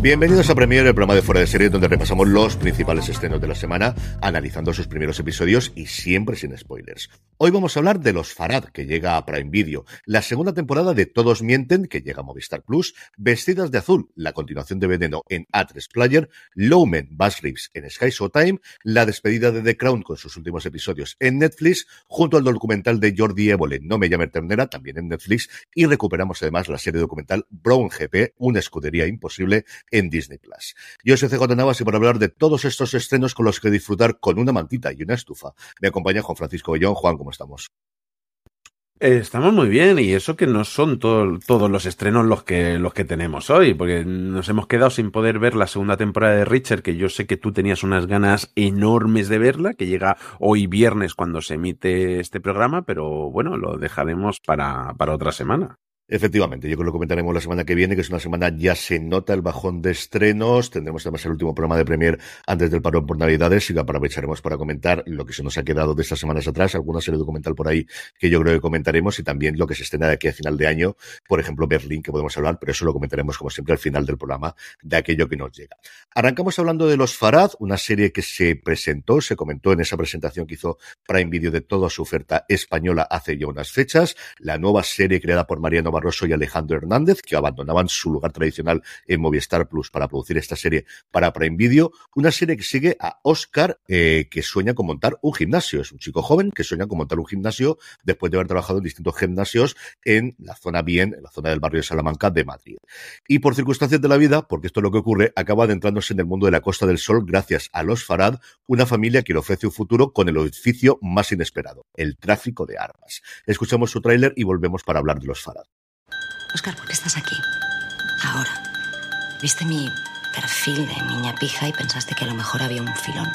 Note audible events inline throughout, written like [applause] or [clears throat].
Bienvenidos a Premier, el programa de Fuera de Serie, donde repasamos los principales estrenos de la semana, analizando sus primeros episodios y siempre sin spoilers. Hoy vamos a hablar de Los Farad, que llega a Prime Video, la segunda temporada de Todos Mienten, que llega a Movistar Plus, Vestidas de Azul, la continuación de Veneno en A3 Player, Lowman, Bass Reeves en Sky Showtime, la despedida de The Crown con sus últimos episodios en Netflix, junto al documental de Jordi Évole, No me llame ternera, también en Netflix, y recuperamos además la serie documental Brown GP, una escudería imposible, en Disney Plus. Yo soy CJ Navas y para hablar de todos estos estrenos con los que disfrutar con una mantita y una estufa, me acompaña Juan Francisco Bellón. Juan, ¿cómo estamos? Eh, estamos muy bien y eso que no son todos los estrenos los que, los que tenemos hoy, porque nos hemos quedado sin poder ver la segunda temporada de Richard, que yo sé que tú tenías unas ganas enormes de verla, que llega hoy viernes cuando se emite este programa, pero bueno, lo dejaremos para, para otra semana. Efectivamente, yo creo que lo comentaremos la semana que viene, que es una semana ya se nota el bajón de estrenos. Tendremos además el último programa de Premier antes del parón por Navidades y lo aprovecharemos para comentar lo que se nos ha quedado de estas semanas atrás, alguna serie documental por ahí que yo creo que comentaremos y también lo que se estrena de aquí a final de año, por ejemplo, Berlín, que podemos hablar, pero eso lo comentaremos como siempre al final del programa de aquello que nos llega. Arrancamos hablando de Los Farad, una serie que se presentó, se comentó en esa presentación que hizo Prime Video de toda su oferta española hace ya unas fechas, la nueva serie creada por Mariano Barroso y Alejandro Hernández, que abandonaban su lugar tradicional en Movistar Plus para producir esta serie para Prime Video. Una serie que sigue a Oscar, eh, que sueña con montar un gimnasio. Es un chico joven que sueña con montar un gimnasio después de haber trabajado en distintos gimnasios en la zona bien, en la zona del barrio de Salamanca de Madrid. Y por circunstancias de la vida, porque esto es lo que ocurre, acaba adentrándose en el mundo de la Costa del Sol gracias a los Farad, una familia que le ofrece un futuro con el oficio más inesperado, el tráfico de armas. Escuchamos su tráiler y volvemos para hablar de los Farad. Oscar, ¿por qué estás aquí? Ahora. Viste mi perfil de niña pija y pensaste que a lo mejor había un filón.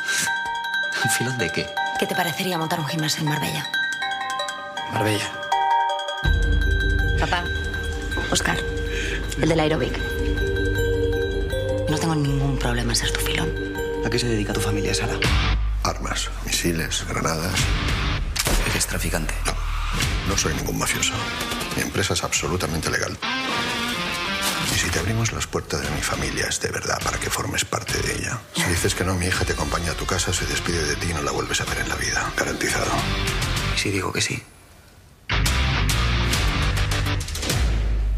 ¿Un filón de qué? ¿Qué te parecería montar un gimnasio en Marbella? Marbella. Papá. Oscar. El del aeróbic. No tengo ningún problema en ser tu filón. ¿A qué se dedica tu familia, Sara? Armas, misiles, granadas. ¿Eres traficante? No, no soy ningún mafioso. Mi empresa es absolutamente legal. Y si te abrimos las puertas de mi familia es de verdad para que formes parte de ella. Si dices que no, mi hija te acompaña a tu casa, se despide de ti y no la vuelves a ver en la vida. Garantizado. ¿Y si digo que sí?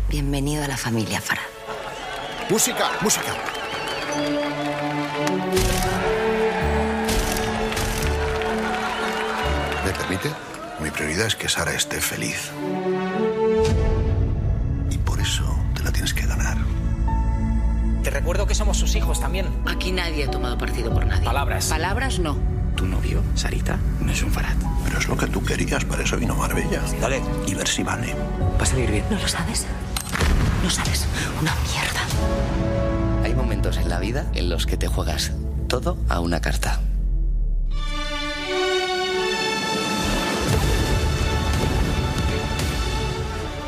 Bienvenido a la familia Farah. Música, música. ¿Me permite? Mi prioridad es que Sara esté feliz. Y por eso te la tienes que ganar. Te recuerdo que somos sus hijos también. Aquí nadie ha tomado partido por nadie. Palabras. Palabras no. Tu novio, Sarita, no es un farad. Pero es lo que tú querías, para eso vino Marbella. Dale. Y ver si vale. Va a salir bien. ¿No lo sabes? No sabes. Una mierda. Hay momentos en la vida en los que te juegas todo a una carta.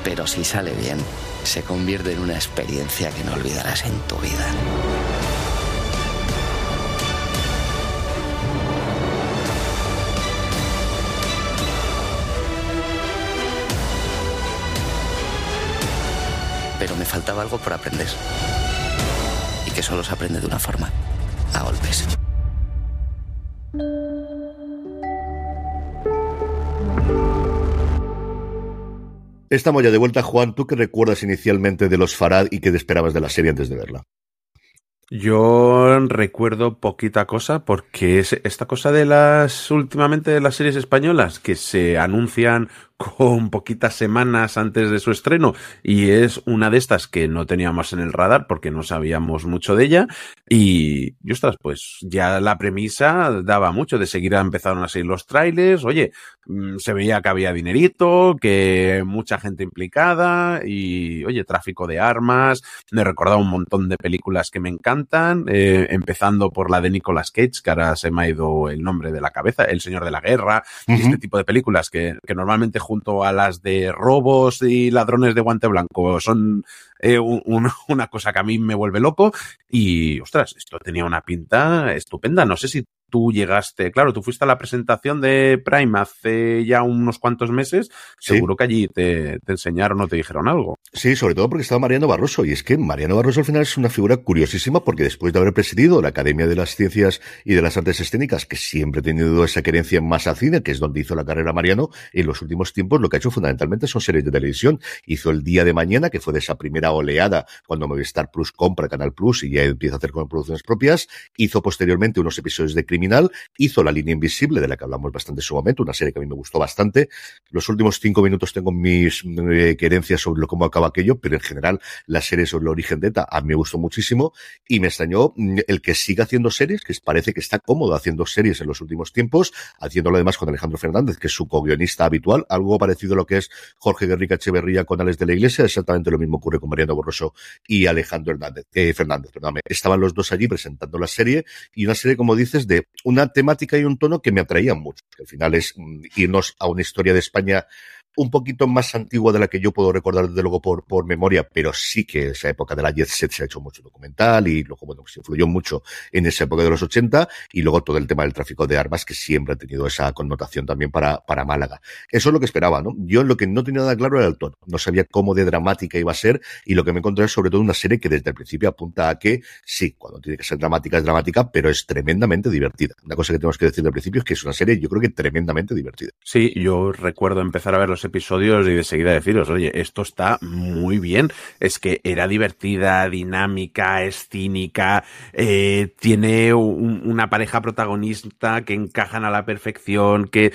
Pero si sale bien, se convierte en una experiencia que no olvidarás en tu vida. pero me faltaba algo por aprender. Y que solo se aprende de una forma, a golpes. Estamos ya de vuelta, Juan. ¿Tú qué recuerdas inicialmente de los Farad y qué te esperabas de la serie antes de verla? Yo recuerdo poquita cosa porque es esta cosa de las últimamente de las series españolas que se anuncian con poquitas semanas antes de su estreno y es una de estas que no teníamos en el radar porque no sabíamos mucho de ella y, y ostras, pues ya la premisa daba mucho, de seguir empezaron a seguir los trailers, oye, mm, se veía que había dinerito, que mucha gente implicada y, oye, tráfico de armas, me recordaba un montón de películas que me encantan, eh, empezando por la de Nicolas Cage, que ahora se me ha ido el nombre de la cabeza, El Señor de la Guerra, uh -huh. este tipo de películas que, que normalmente junto a las de robos y ladrones de guante blanco son eh, un, una cosa que a mí me vuelve loco y ostras, esto tenía una pinta estupenda. No sé si tú llegaste, claro, tú fuiste a la presentación de Prime hace ya unos cuantos meses, sí. seguro que allí te, te, enseñaron o te dijeron algo. Sí, sobre todo porque estaba Mariano Barroso, y es que Mariano Barroso al final es una figura curiosísima porque después de haber presidido la Academia de las Ciencias y de las Artes Escénicas, que siempre ha tenido esa querencia más al cine, que es donde hizo la carrera Mariano, en los últimos tiempos lo que ha hecho fundamentalmente son series de televisión. Hizo El Día de Mañana, que fue de esa primera oleada cuando Movistar Plus compra Canal Plus y ya empieza a hacer con producciones propias. Hizo posteriormente unos episodios de Hizo La Línea Invisible, de la que hablamos bastante en su momento, una serie que a mí me gustó bastante. Los últimos cinco minutos tengo mis eh, querencias sobre cómo acaba aquello, pero en general la serie sobre el origen de ETA a mí me gustó muchísimo y me extrañó mm, el que siga haciendo series, que parece que está cómodo haciendo series en los últimos tiempos, haciéndolo además con Alejandro Fernández, que es su co-guionista habitual, algo parecido a lo que es Jorge Guerrica Echeverría con Alex de la Iglesia, exactamente lo mismo ocurre con Mariano Borroso y Alejandro Hernández, eh, Fernández. Perdóname. Estaban los dos allí presentando la serie y una serie, como dices, de una temática y un tono que me atraían mucho. Que al final es mm, irnos a una historia de España un poquito más antigua de la que yo puedo recordar desde luego por, por memoria, pero sí que esa época de la Jet Set se ha hecho mucho documental y luego, bueno, se influyó mucho en esa época de los 80 y luego todo el tema del tráfico de armas que siempre ha tenido esa connotación también para, para Málaga. Eso es lo que esperaba, ¿no? Yo lo que no tenía nada claro era el tono. No sabía cómo de dramática iba a ser y lo que me encontré es sobre todo una serie que desde el principio apunta a que sí, cuando tiene que ser dramática es dramática, pero es tremendamente divertida. Una cosa que tenemos que decir al principio es que es una serie yo creo que tremendamente divertida. Sí, yo recuerdo empezar a ver los episodios y de seguida deciros, oye, esto está muy bien. Es que era divertida, dinámica, es cínica, eh, tiene un, una pareja protagonista que encajan a la perfección, que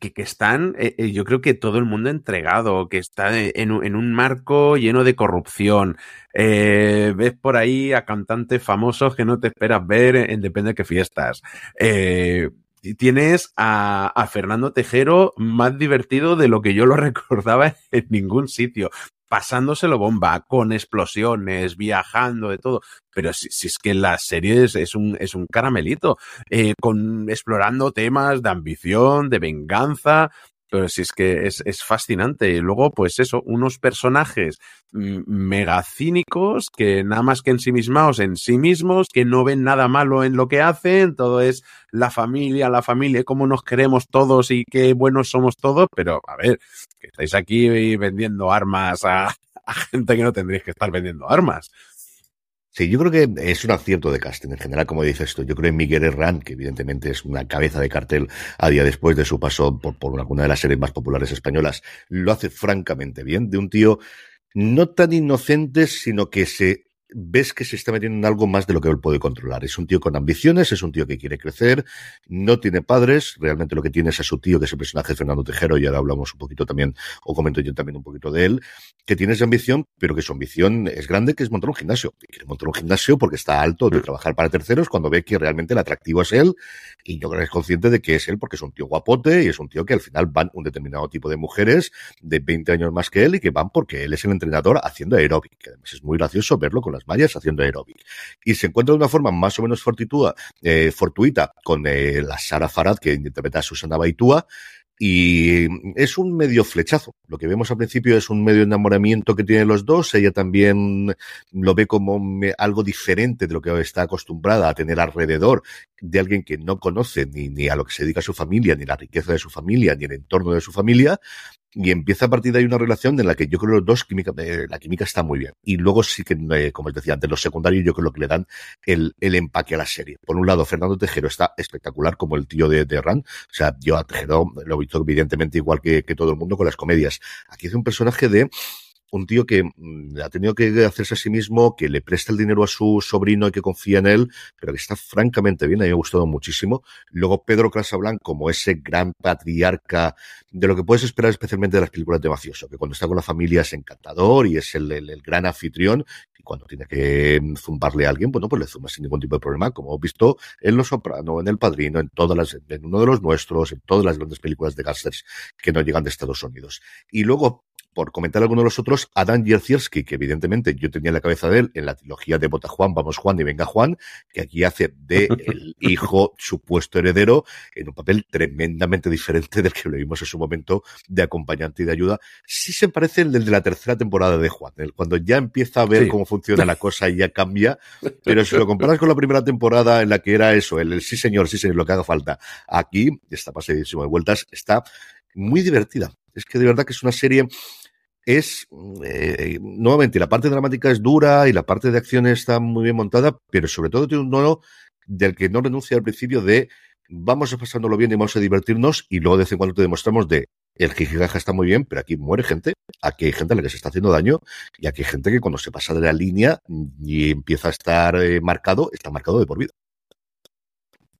que, están, eh, yo creo que todo el mundo entregado, que está en, en un marco lleno de corrupción. Eh, ves por ahí a cantantes famosos que no te esperas ver en, en depende de qué fiestas. Eh, tienes a, Fernando Tejero más divertido de lo que yo lo [laughs] recordaba en ningún sitio. Pasándoselo bomba, con explosiones, viajando, de todo. Pero si, es que la serie es, es, un, es un caramelito, eh, con, explorando temas de ambición, de venganza, pero si es que es, es, fascinante. Y luego, pues eso, unos personajes mega cínicos que nada más que ensimismados en sí mismos, que no ven nada malo en lo que hacen, todo es la familia, la familia, cómo nos queremos todos y qué buenos somos todos, pero a ver, que estáis aquí vendiendo armas a, [laughs] a gente que no tendréis que estar vendiendo armas. Sí, yo creo que es un acierto de casting en general, como dices tú. Yo creo en Miguel Herrán, que evidentemente es una cabeza de cartel a día después de su paso por, por alguna de las series más populares españolas, lo hace francamente bien. De un tío no tan inocente, sino que se ves que se está metiendo en algo más de lo que él puede controlar. Es un tío con ambiciones, es un tío que quiere crecer, no tiene padres, realmente lo que tiene es a su tío, que es el personaje de Fernando Tejero, y ahora hablamos un poquito también, o comento yo también un poquito de él, que tiene esa ambición, pero que su ambición es grande, que es montar un gimnasio. Y quiere montar un gimnasio porque está alto de trabajar para terceros cuando ve que realmente el atractivo es él, y yo creo que es consciente de que es él porque es un tío guapote y es un tío que al final van un determinado tipo de mujeres de 20 años más que él y que van porque él es el entrenador haciendo aeróbic, que además es muy gracioso verlo con las mallas haciendo aeróbic. Y se encuentra de una forma más o menos fortuita, eh, fortuita con eh, la Sara Farad, que interpreta a Susana Baitúa, y es un medio flechazo. Lo que vemos al principio es un medio enamoramiento que tienen los dos. Ella también lo ve como algo diferente de lo que está acostumbrada a tener alrededor de alguien que no conoce ni, ni a lo que se dedica su familia, ni la riqueza de su familia, ni el entorno de su familia y empieza a partir de ahí una relación en la que yo creo que los dos, química, eh, la química está muy bien. Y luego sí que, eh, como os decía antes, los secundarios yo creo que le dan el, el empaque a la serie. Por un lado, Fernando Tejero está espectacular como el tío de, de Ran. O sea, yo a Tejero lo he visto evidentemente igual que, que todo el mundo con las comedias. Aquí es un personaje de un tío que mm, ha tenido que hacerse a sí mismo, que le presta el dinero a su sobrino y que confía en él, pero que está francamente bien, a mí me ha gustado muchísimo. Luego Pedro Casablanca como ese gran patriarca de lo que puedes esperar especialmente de las películas de mafioso, que cuando está con la familia es encantador y es el, el, gran anfitrión, y cuando tiene que zumbarle a alguien, bueno, pues le zumba sin ningún tipo de problema, como hemos visto en Los Soprano, en El Padrino, en todas las, en uno de los nuestros, en todas las grandes películas de gángsters que no llegan de Estados Unidos. Y luego por comentar alguno de los otros, Adam Jerzierski, que evidentemente yo tenía en la cabeza de él en la trilogía de Bota Juan, Vamos Juan y Venga Juan, que aquí hace de el [laughs] hijo supuesto heredero en un papel tremendamente diferente del que lo vimos en su momento de acompañante y de ayuda. Sí se parece el del de la tercera temporada de Juan, el cuando ya empieza a ver sí. cómo funciona la cosa y ya cambia, pero si lo [laughs] comparas con la primera temporada en la que era eso, el, el sí señor, sí señor, lo que haga falta, aquí está pasadísimo de vueltas, está muy divertida. Es que de verdad que es una serie es, eh, nuevamente, la parte dramática es dura y la parte de acción está muy bien montada, pero sobre todo tiene un tono del que no renuncia al principio de vamos a pasándolo bien y vamos a divertirnos y luego de vez en cuando te demostramos de el jijijaja está muy bien, pero aquí muere gente, aquí hay gente a la que se está haciendo daño y aquí hay gente que cuando se pasa de la línea y empieza a estar eh, marcado, está marcado de por vida.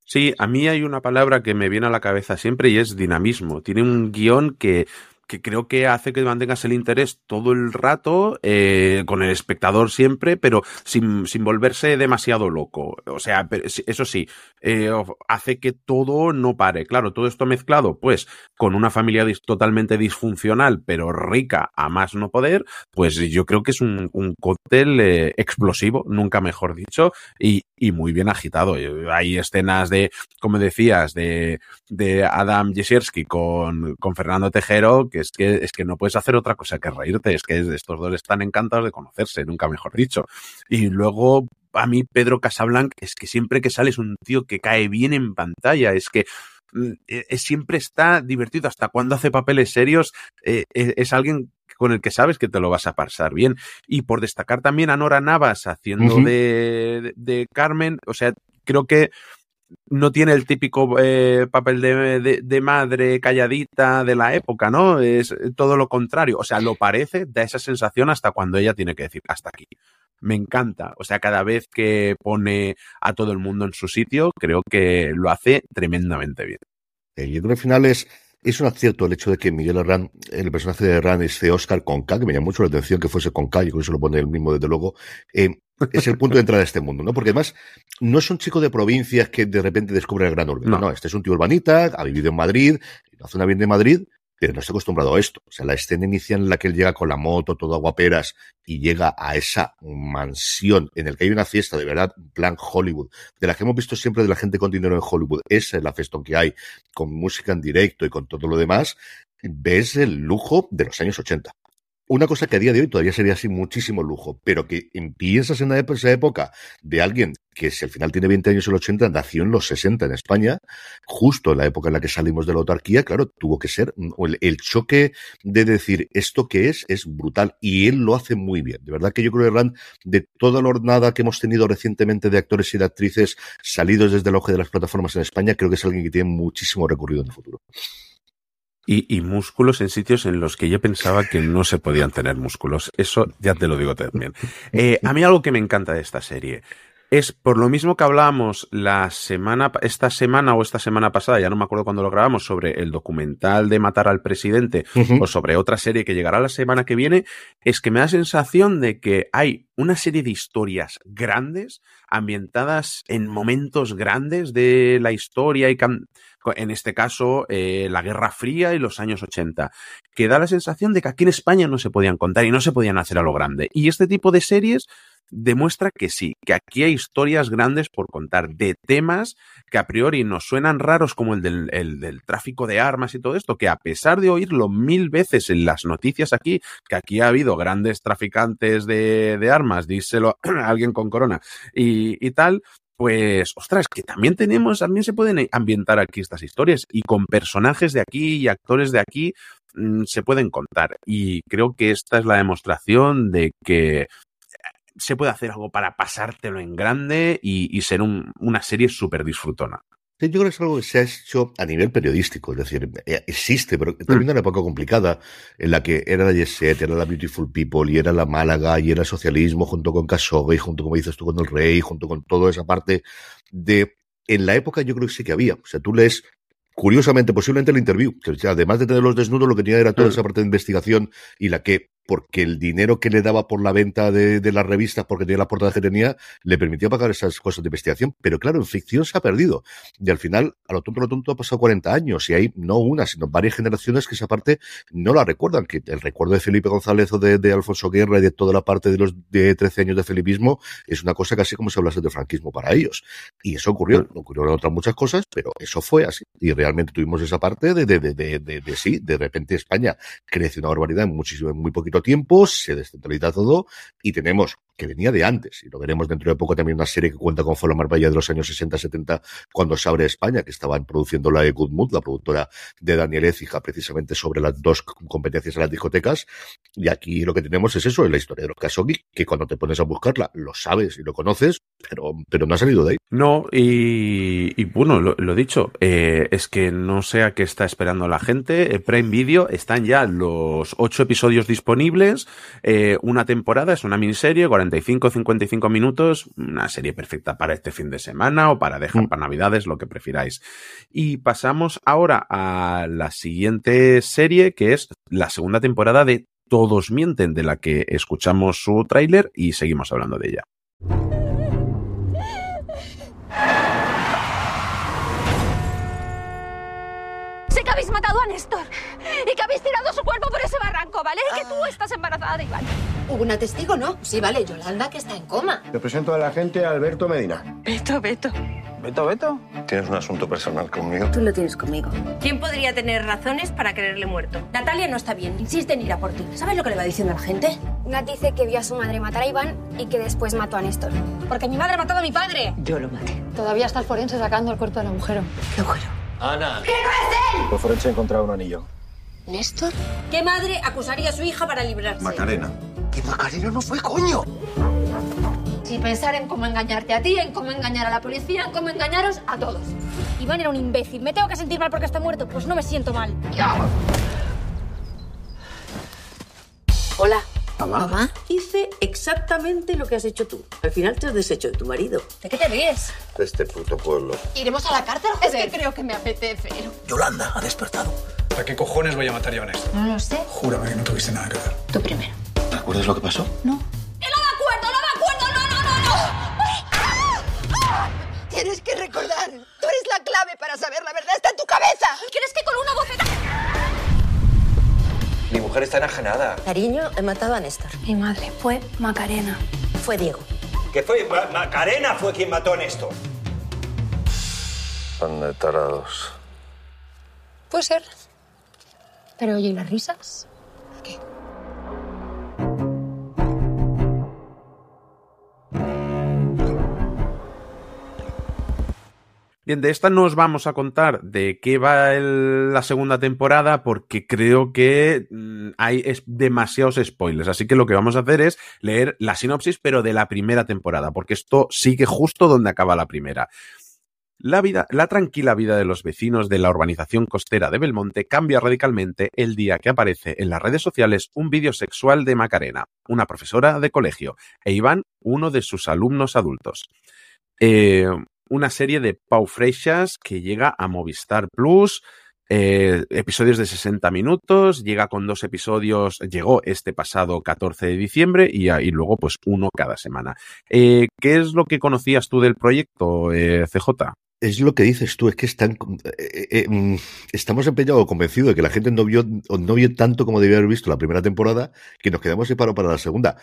Sí, a mí hay una palabra que me viene a la cabeza siempre y es dinamismo. Tiene un guion que que creo que hace que mantengas el interés todo el rato, eh, con el espectador siempre, pero sin, sin volverse demasiado loco. O sea, eso sí, eh, hace que todo no pare. Claro, todo esto mezclado, pues, con una familia totalmente disfuncional, pero rica a más no poder, pues yo creo que es un, un cóctel eh, explosivo, nunca mejor dicho, y, y muy bien agitado. Hay escenas de, como decías, de, de Adam Jesierski con, con Fernando Tejero, que es que, es que no puedes hacer otra cosa que reírte, es que estos dos están encantados de conocerse, nunca mejor dicho. Y luego, a mí, Pedro Casablanc, es que siempre que sale es un tío que cae bien en pantalla, es que eh, siempre está divertido, hasta cuando hace papeles serios, eh, es alguien con el que sabes que te lo vas a pasar bien. Y por destacar también a Nora Navas haciendo uh -huh. de, de, de, Carmen, o sea, creo que no tiene el típico eh, papel de, de, de, madre calladita de la época, ¿no? Es todo lo contrario. O sea, lo parece, da esa sensación hasta cuando ella tiene que decir hasta aquí. Me encanta. O sea, cada vez que pone a todo el mundo en su sitio, creo que lo hace tremendamente bien. Que al final es, es un acierto el hecho de que Miguel Herrán, el personaje de Herrán, es de Oscar con K, que me llama mucho la atención que fuese con K, y con eso lo pone el mismo desde luego. Eh, es el punto de entrada de este mundo, ¿no? Porque además no es un chico de provincias que de repente descubre el gran urbe. No. no, este es un tío urbanita, ha vivido en Madrid, en la zona bien de Madrid, pero no está acostumbrado a esto. O sea, la escena inicial en la que él llega con la moto, todo aguaperas, y llega a esa mansión en el que hay una fiesta de verdad, plan Hollywood, de la que hemos visto siempre de la gente con dinero en Hollywood. Esa es la fiesta que hay, con música en directo y con todo lo demás. Ves el lujo de los años 80 una cosa que a día de hoy todavía sería así muchísimo lujo, pero que piensas en esa época de alguien que si al final tiene 20 años en los 80, nació en los 60 en España, justo en la época en la que salimos de la autarquía, claro, tuvo que ser el, el choque de decir esto que es, es brutal y él lo hace muy bien. De verdad que yo creo que Rand, de toda la jornada que hemos tenido recientemente de actores y de actrices salidos desde el auge de las plataformas en España, creo que es alguien que tiene muchísimo recorrido en el futuro. Y, y, músculos en sitios en los que yo pensaba que no se podían tener músculos. Eso ya te lo digo también. Eh, a mí algo que me encanta de esta serie es por lo mismo que hablábamos la semana, esta semana o esta semana pasada, ya no me acuerdo cuando lo grabamos, sobre el documental de matar al presidente uh -huh. o sobre otra serie que llegará la semana que viene, es que me da sensación de que hay una serie de historias grandes ambientadas en momentos grandes de la historia y en este caso eh, la Guerra Fría y los años 80, que da la sensación de que aquí en España no se podían contar y no se podían hacer a lo grande. Y este tipo de series demuestra que sí, que aquí hay historias grandes por contar de temas que a priori nos suenan raros como el del, el del, tráfico de armas y todo esto, que a pesar de oírlo mil veces en las noticias aquí, que aquí ha habido grandes traficantes de, armas, díselo [clears throat] a alguien con corona y tal, pues, ostras, que también tenemos, también se pueden ambientar aquí estas historias y con personajes de aquí y actores de aquí mm, se pueden contar. Y creo que esta es la demostración de que se puede hacer algo para pasártelo en grande y, ser una serie súper disfrutona. Yo creo que es algo que se ha hecho a nivel periodístico, es decir, eh, existe, pero también en una época complicada en la que era la Yeset, era la Beautiful People, y era la Málaga, y era el socialismo, junto con Casoga, y junto, como dices tú, con el rey, junto con toda esa parte de... En la época yo creo que sí que había. O sea, tú lees curiosamente, posiblemente el interview, que además de tener los desnudos, lo que tenía era toda esa parte de investigación y la que porque el dinero que le daba por la venta de, de, las revistas, porque tenía la portada que tenía, le permitía pagar esas cosas de investigación. Pero claro, en ficción se ha perdido. Y al final, a lo tonto, a lo tonto, ha pasado 40 años y hay no una, sino varias generaciones que esa parte no la recuerdan. Que el recuerdo de Felipe González o de, de Alfonso Guerra y de toda la parte de los de 13 años de felipismo es una cosa casi como si hablase de franquismo para ellos. Y eso ocurrió, ocurrieron otras muchas cosas, pero eso fue así. Y realmente tuvimos esa parte de, de, de, de, de, sí, de repente España crece una barbaridad en muchísimo, en muy poquito tiempo, se descentraliza todo y tenemos que venía de antes, y lo veremos dentro de poco también una serie que cuenta con Folo Marbella de los años 60-70 cuando se abre España, que estaban produciendo la de Good Mood, la productora de Daniel Écija, precisamente sobre las dos competencias en las discotecas. Y aquí lo que tenemos es eso, es la historia de los Kasogi, que cuando te pones a buscarla lo sabes y lo conoces, pero, pero no ha salido de ahí. No, y, y bueno, lo, lo dicho, eh, es que no sé a qué está esperando la gente. Eh, Prime Video están ya los ocho episodios disponibles, eh, una temporada, es una miniserie, 45-55 minutos, una serie perfecta para este fin de semana o para dejar mm. para Navidades, lo que prefiráis. Y pasamos ahora a la siguiente serie, que es la segunda temporada de Todos Mienten, de la que escuchamos su tráiler y seguimos hablando de ella. Sé que habéis matado a Néstor habéis tirado su cuerpo por ese barranco, ¿vale? Y que tú Ah. estás embarazada de Iván. ¿Hubo una testigo, no? Sí, vale, Yolanda, que está en coma. Te presento a la gente Alberto Medina. Beto, Beto. ¿Beto, Beto? Tienes un asunto personal conmigo. Tú lo tienes conmigo. ¿Quién podría tener razones para quererle muerto? Natalia no está bien, insiste en ir a por ti. ¿Sabes lo que le va diciendo a la gente? Nat dice que vio a su madre matar a Iván y que después mató a Néstor. Porque mi madre ha matado a mi padre. Yo lo maté. Todavía está el forense sacando el cuerpo del agujero. ¿Qué agujero? Ana. ¿Qué no es él? Los forense ha encontrado un anillo. ¿Néstor? ¿Qué madre acusaría a su hija para librarse? Macarena. ¿Qué Macarena no fue, coño? Y pensar en cómo engañarte a ti, en cómo engañar a la policía, en cómo engañaros a todos. Iván era un imbécil. ¿Me tengo que sentir mal porque está muerto? Pues no me siento mal. Hola. ¿Mamá? Hice exactamente lo que has hecho tú. Al final te has deshecho de tu marido. ¿De qué te ríes? De este puto pueblo. ¿Iremos a la cárcel? Es que creo que me apetece. Yolanda ha despertado. ¿Para qué cojones voy a matar yo a? No lo sé. Júrame que no tuviste nada que ver. Tú primero. ¿Te acuerdas lo que pasó? ¡Que no me acuerdo, no me acuerdo! ¡No, no, no, no! Tienes que recordar. Tú eres la clave para saber la verdad. Está en tu cabeza. ¿Quieres que con una bofeta... Mi mujer está enajenada. Cariño, he matado a Néstor. Mi madre fue Macarena. Fue Diego. ¿Qué fue? Ma- Macarena fue quien mató a Néstor. Son de tarados. Puede ser. Pero oye, ¿y las risas? Bien, de esta no os vamos a contar de qué va la segunda temporada porque creo que mm, hay demasiados spoilers. Así que lo que vamos a hacer es leer la sinopsis, pero de la primera temporada, porque esto sigue justo donde acaba la primera. La, vida, la tranquila vida de los vecinos de la urbanización costera de Belmonte cambia radicalmente el día que aparece en las redes sociales un vídeo sexual de Macarena, una profesora de colegio, e Iván, uno de sus alumnos adultos. Eh, una serie de Pau Freixas que llega a Movistar Plus, eh, episodios de 60 minutos, llega con dos episodios, llegó este pasado 14 de diciembre y, y luego pues uno cada semana. Eh, ¿Qué es lo que conocías tú del proyecto, eh, CJ? Es lo que dices tú, es que están, mm, estamos empeñados convencidos de que la gente no vio, no vio tanto como debía haber visto la primera temporada, que nos quedamos separados para la segunda.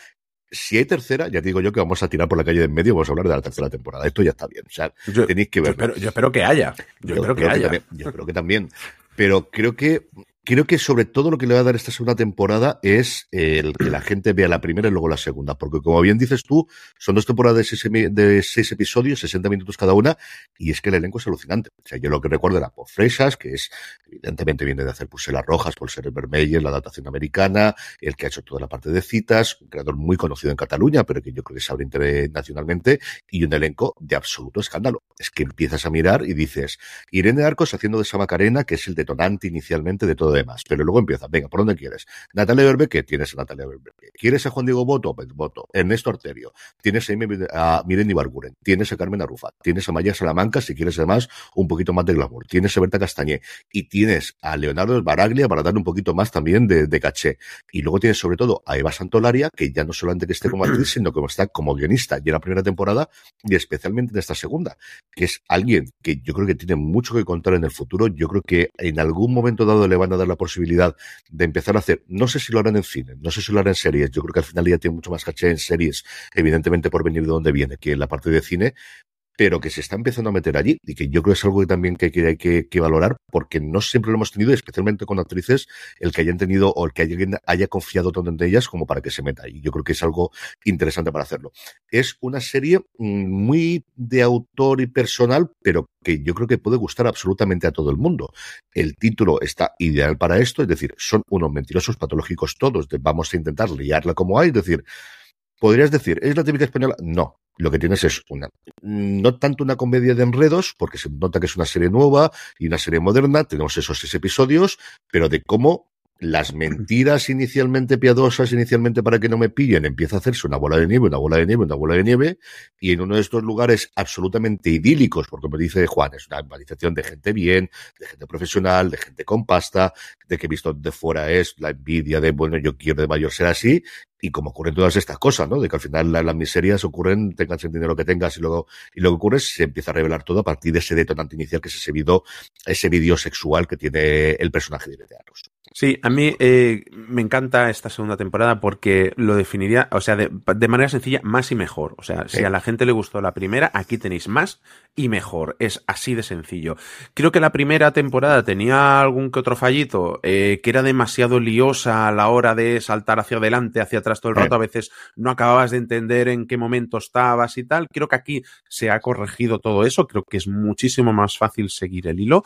Si hay tercera, ya te digo yo que vamos a tirar por la calle de en medio, vamos a hablar de la tercera temporada. Esto ya está bien. O sea, tenéis que Yo espero, yo espero que haya. Yo, espero que haya. también, yo creo que también. Pero creo que Creo que sobre todo lo que le va a dar esta segunda temporada es el que la [clears throat] gente vea la primera y luego la segunda, porque como bien dices tú, son dos temporadas de seis, de seis episodios, 60 minutos cada una, y es que el elenco es alucinante. O sea, yo lo que recuerdo era por Fresas, que es, evidentemente viene de hacer Pulseras Rojas, por ser Vermeyer, la adaptación americana, el que ha hecho toda la parte de citas, un creador muy conocido en Cataluña, pero que yo creo que se abre internacionalmente, y un elenco de absoluto escándalo. Es que empiezas a mirar y dices, Irene Arcos haciendo de esa Macarena, que es el detonante inicialmente de todo demás. Pero luego empieza, venga, ¿por dónde quieres? Natalia Berbeque, tienes a Natalia Berbeque. ¿Quieres a Juan Diego Boto? Pues voto. Ernesto Arterio. Tienes a, Miren Ibarguren. Tienes a Carmen Arrufat. Tienes a Maya Salamanca, si quieres además un poquito más de glamour. Tienes a Berta Castañé. Y tienes a Leonardo Baraglia para dar un poquito más también de, caché. Y luego tienes sobre todo a Eva Santolaria, que ya no solamente que esté como actriz, sino como está como guionista ya en la primera temporada y especialmente en esta segunda, que es alguien que yo creo que tiene mucho que contar en el futuro. Yo creo que en algún momento dado le van a dar la posibilidad de empezar a hacer, no sé si lo harán en cine, no sé si lo harán en series, yo creo que al final ya tiene mucho más caché en series, evidentemente por venir de donde viene, que en la parte de cine, pero que se está empezando a meter allí y que yo creo que es algo que también que, hay que, valorar porque no siempre lo hemos tenido, especialmente con actrices, el que hayan tenido o el que alguien haya confiado tanto en ellas como para que se meta y yo creo que es algo interesante para hacerlo. Es una serie muy de autor y personal, pero que yo creo que puede gustar absolutamente a todo el mundo. El título está ideal para esto, es decir, son unos mentirosos patológicos todos, vamos a intentar liarla como hay, es decir, podrías decir, ¿es la típica española? No, lo que tienes es una, no tanto una comedia de enredos, porque se nota que es una serie nueva y una serie moderna, tenemos esos seis episodios, pero de cómo las mentiras inicialmente piadosas, inicialmente para que no me pillen, empieza a hacerse una bola de nieve, una bola de nieve, una bola de nieve, y en uno de estos lugares absolutamente idílicos, porque me dice Juan, es una organización de gente bien, de gente profesional, de gente con pasta, de que visto de fuera es la envidia de, bueno, yo quiero de mayor ser así, y como ocurren todas estas cosas, ¿no? De que al final las, miserias ocurren, tengas el dinero que tengas y luego, y lo que ocurre es se empieza a revelar todo a partir de ese detonante inicial que es ese video, ese vídeo sexual que tiene el personaje de Veteanos. Sí, a mí eh, me encanta esta segunda temporada porque lo definiría, o sea, de, de manera sencilla, más y mejor. O sea, sí. si a la gente le gustó la primera, aquí tenéis más y mejor. Es así de sencillo. Creo que la primera temporada tenía algún que otro fallito, eh, que era demasiado liosa a la hora de saltar hacia adelante, hacia atrás todo el rato. A veces no acababas de entender en qué momento estabas y tal. Creo que aquí se ha corregido todo eso. Creo que es muchísimo más fácil seguir el hilo.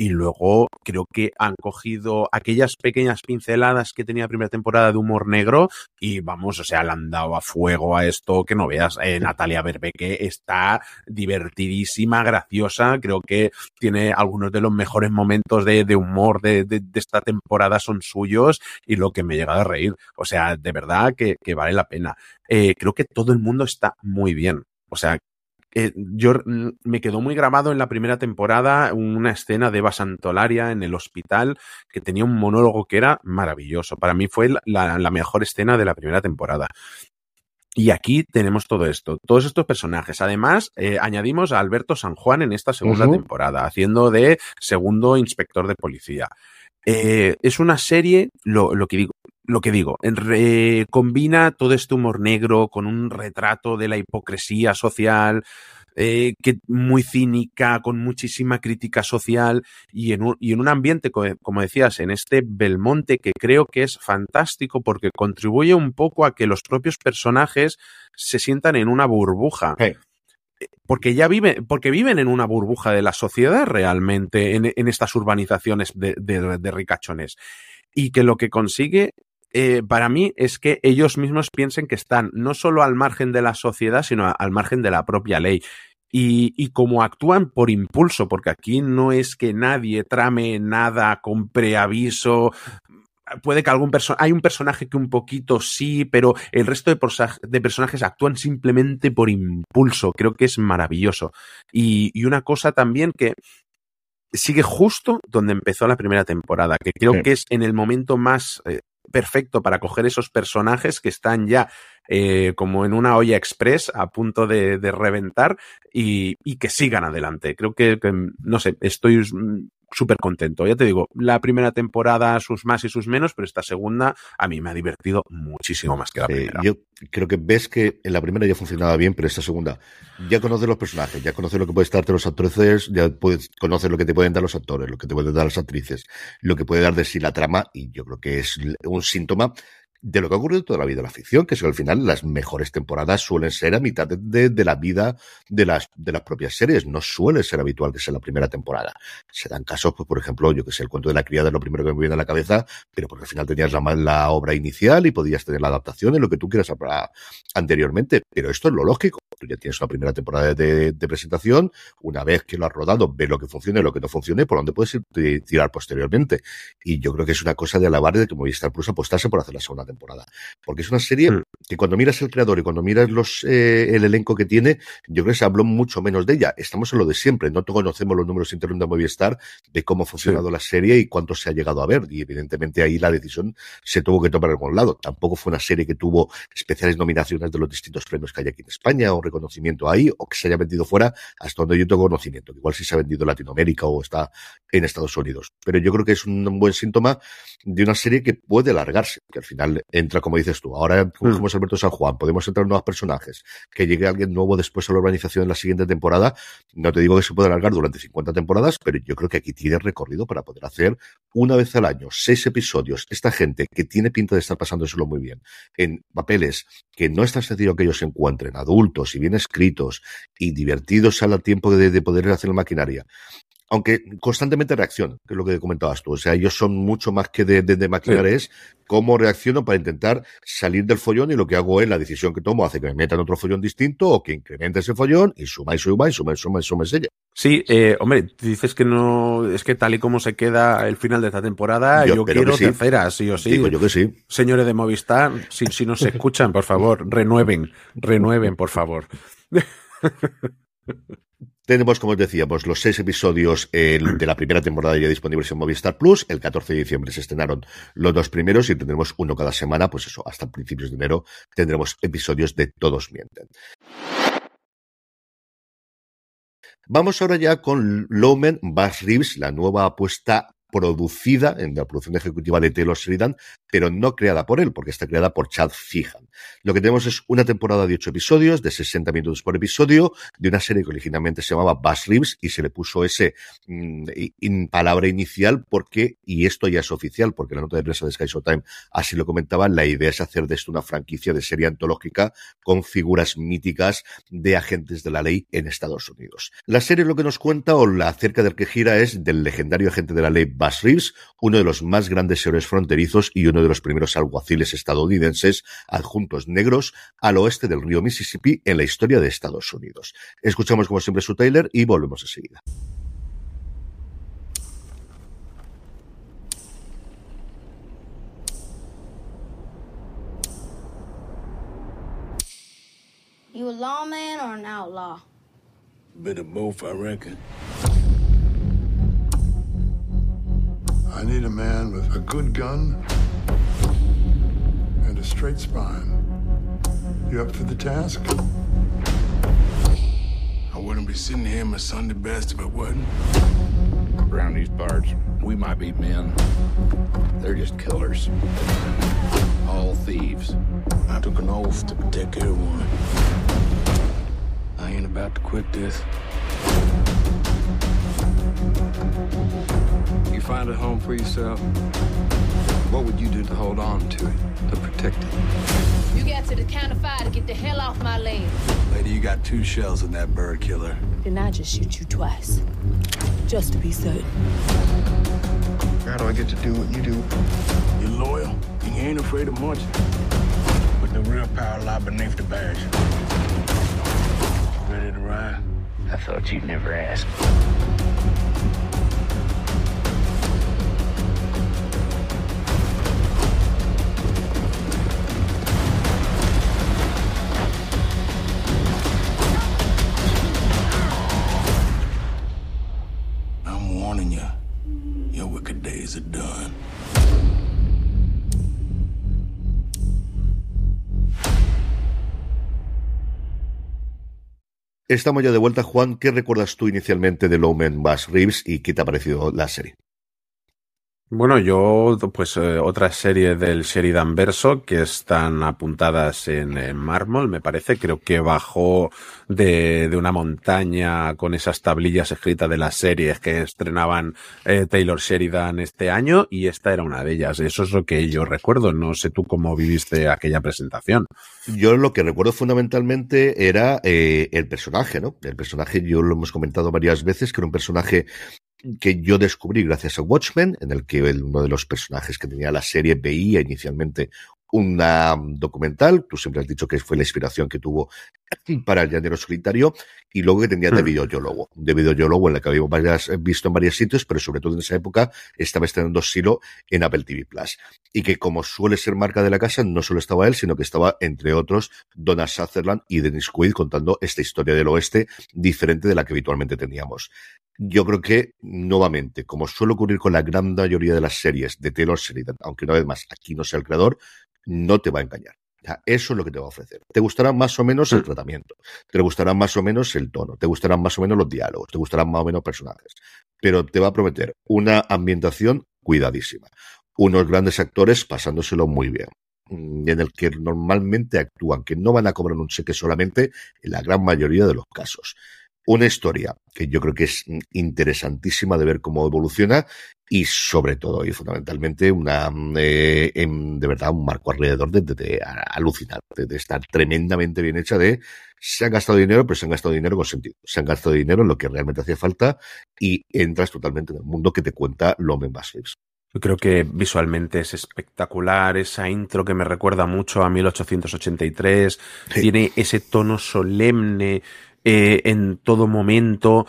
Y luego creo que han cogido aquellas pequeñas pinceladas que tenía la primera temporada de humor negro y vamos, o sea, le han dado a fuego a esto que no veas. Eh, Natalia Berbeque está divertidísima, graciosa. Creo que tiene algunos de los mejores momentos de, de humor de, de, de, esta temporada son suyos y lo que me he llegado a reír. O sea, de verdad que, que vale la pena. Eh, creo que todo el mundo está muy bien. O sea, eh, yo me quedó muy grabado en la primera temporada una escena de Eva Santolaria en el hospital que tenía un monólogo que era maravilloso. Para mí fue la, la mejor escena de la primera temporada. Y aquí tenemos todo esto, todos estos personajes. Además, eh, añadimos a Alberto San Juan en esta segunda uh -huh. temporada, haciendo de segundo inspector de policía. Eh, es una serie, lo, lo, que digo, lo que digo, re, combina todo este humor negro con un retrato de la hipocresía social, eh, que muy cínica, con muchísima crítica social y en un, y en un ambiente, como decías, en este Belmonte que creo que es fantástico porque contribuye un poco a que los propios personajes se sientan en una burbuja. Hey porque ya viven, porque viven en una burbuja de la sociedad realmente en, en estas urbanizaciones de, de, de, ricachones. Y que lo que consigue eh, para mí es que ellos mismos piensen que están no solo al margen de la sociedad, sino al margen de la propia ley. Y, y como actúan por impulso, porque aquí no es que nadie trame nada con preaviso, puede que algún personaje, hay un personaje que un poquito sí, pero el resto de, de, personajes actúan simplemente por impulso. Creo que es maravilloso. Y, y, una cosa también que sigue justo donde empezó la primera temporada, que creo sí. que es en el momento más eh, perfecto para coger esos personajes que están ya eh, como en una olla express a punto de, de reventar y, y, que sigan adelante. Creo que, que, no sé, estoy súper contento. Ya te digo, la primera temporada, sus más y sus menos, pero esta segunda a mí me ha divertido muchísimo más que la primera. yo creo que ves que en la primera ya funcionaba bien, pero esta segunda ya conoces los personajes, ya conoces lo que puedes darte los actores, ya puedes, conoces lo que te pueden dar los actores, lo que te pueden dar las actrices, lo que puede dar de sí la trama, y yo creo que es un síntoma de lo que ha ocurrido toda la vida en la ficción, que es que al final las mejores temporadas suelen ser a mitad de, de- de la vida de las, de las propias series. No suele ser habitual que sea la primera temporada. Se dan casos, pues, por ejemplo, yo que sé, el cuento de la criada es lo primero que me viene a la cabeza, pero porque al final tenías la, la obra inicial y podías tener la adaptación en lo que tú quieras a- anteriormente. Pero esto es lo lógico. Tú ya tienes una primera temporada de, de presentación, una vez que lo has rodado, ves lo que funciona y lo que no funciona y por dónde puedes ir- ti- tirar posteriormente. Y yo creo que es una cosa de alabar de que Movistar Plus apostase por hacer la segunda temporada. Porque es una serie que cuando miras el creador y cuando miras los eh, el elenco que tiene, yo creo que se habló mucho menos de ella. Estamos en lo de siempre. No conocemos los números internos de Movistar de cómo ha funcionado la serie y cuánto se ha llegado a ver. Y evidentemente ahí la decisión se tuvo que tomar en algún lado. Tampoco fue una serie que tuvo especiales nominaciones de los distintos premios que hay aquí en España reconocimiento ahí o que se haya vendido fuera hasta donde yo tengo conocimiento. Igual sí se ha vendido en Latinoamérica o está en Estados Unidos. Pero yo creo que es un buen síntoma de una serie que puede alargarse, que al final entra, como dices tú, ahora cogemos Alberto San Juan, podemos entrar nuevos personajes, que llegue alguien nuevo después a la organización en la siguiente temporada. No te digo que se puede alargar durante 50 temporadas, pero yo creo que aquí tiene recorrido para poder hacer una vez al año, seis episodios. Esta gente que tiene pinta de estar pasándoselo muy bien en papeles que no es tan sencillo que ellos se encuentren, adultos y bien escritos y divertidos al tiempo de, de poder hacer la maquinaria aunque constantemente reaccionan, que es lo que comentabas tú. O sea, ellos son mucho más que de, de, de maquinar, Sí. es cómo reacciono para intentar salir del follón y lo que hago es la decisión que tomo hace que me meta en otro follón distinto o que incremente ese follón y suma y suma y suma y suma y suma y sella. Sí, eh, hombre, dices que no, es que tal y como se queda el final de esta temporada, Yo quiero sí. tercera, sí o sí. Digo yo que sí. Señores de Movistar, si, si nos escuchan, por favor, renueven, renueven, por favor. [laughs] Tenemos, como os decíamos, los seis episodios de la primera temporada ya disponibles en Movistar Plus. El 14 de diciembre se estrenaron los dos primeros y tendremos uno cada semana, pues eso, hasta principios de enero tendremos episodios de Todos Mienten. Vamos ahora ya con Lomen Bass Reeves, la nueva apuesta producida en la producción ejecutiva de Taylor Sheridan, pero no creada por él, porque está creada por Chad Feehan. Lo que tenemos es una temporada de ocho episodios, de 60 minutos por episodio, de una serie que originalmente se llamaba Bass Reeves y se le puso ese mm, in- palabra inicial porque, y esto ya es oficial, porque la nota de prensa de Sky Showtime así lo comentaba, la idea es hacer de esto una franquicia de serie antológica con figuras míticas de agentes de la ley en Estados Unidos. La serie lo que nos cuenta o la acerca del que gira es del legendario agente de la ley Bass Reeves, uno de los más grandes héroes fronterizos y uno de los primeros alguaciles estadounidenses adjuntos negros al oeste del río Mississippi en la historia de Estados Unidos. Escuchamos como siempre su trailer y volvemos enseguida. You a lawman or an outlaw? Bit of both, I reckon. I need a man with a good gun and a straight spine. You up for the task? I wouldn't be sitting here in my Sunday best if I wasn't. Around these parts, we might be men. They're just killers. All thieves. I took an oath to protect everyone. I ain't about to quit this. Find a home for yourself? What would you do to hold on to it, to protect it? You got to the count of five to get the hell off my land. Lady, you got two shells in that bird killer. Then I just shoot you twice. Just to be certain. How do I get to do what you do? You're loyal, and you ain't afraid of much. But the real power lie beneath the badge. Ready to ride? I thought you'd never ask. Estamos ya de vuelta, Juan. ¿Qué recuerdas tú inicialmente de Lowman Bass Reeves y qué te ha parecido la serie? Bueno, yo, pues eh, otras series del Sheridan Verso que están apuntadas en, en, mármol, me parece. Creo que bajó de, de, una montaña con esas tablillas escritas de las series que estrenaban eh, Taylor Sheridan este año y esta era una de ellas. Eso es lo que yo recuerdo. No sé tú cómo viviste aquella presentación. Yo lo que recuerdo fundamentalmente era eh, el personaje, ¿no? El personaje, yo lo hemos comentado varias veces, que era un personaje que yo descubrí gracias a Watchmen, en el que uno de los personajes que tenía la serie veía inicialmente una documental, tú siempre has dicho que fue la inspiración que tuvo [clears throat] para el llanero solitario, y luego que tenía de videoyólogo, de videoyólogo en la que habíamos varias, visto en varios sitios, pero sobre todo en esa época estaba estrenando Silo en Apple TV Plus. Y que como suele ser marca de la casa, no solo estaba él, sino que estaba, entre otros, Donna Sutherland y Dennis Quaid contando esta historia del oeste diferente de la que habitualmente teníamos. Yo creo que, nuevamente, como suele ocurrir con la gran mayoría de las series de Taylor Sheridan, aunque una vez más aquí no sea el creador, no te va a engañar. Eso es lo que te va a ofrecer. Te gustará más o menos el tratamiento, te gustará más o menos el tono, te gustarán más o menos los diálogos, te gustarán más o menos personajes, pero te va a prometer una ambientación cuidadísima, unos grandes actores pasándoselo muy bien en el que normalmente actúan, que no van a cobrar un cheque solamente en la gran mayoría de los casos una historia que yo creo que es interesantísima de ver cómo evoluciona y sobre todo y fundamentalmente una eh, en, de verdad un marco alrededor de, de, de alucinar, de, estar tremendamente bien hecha de se han gastado dinero, pero se han gastado dinero con sentido. Se han gastado dinero en lo que realmente hacía falta y entras totalmente en el mundo que te cuenta Lomen Baslips. Yo creo que visualmente es espectacular, esa intro que me recuerda mucho a 1883, sí. tiene ese tono solemne, eh, en todo momento.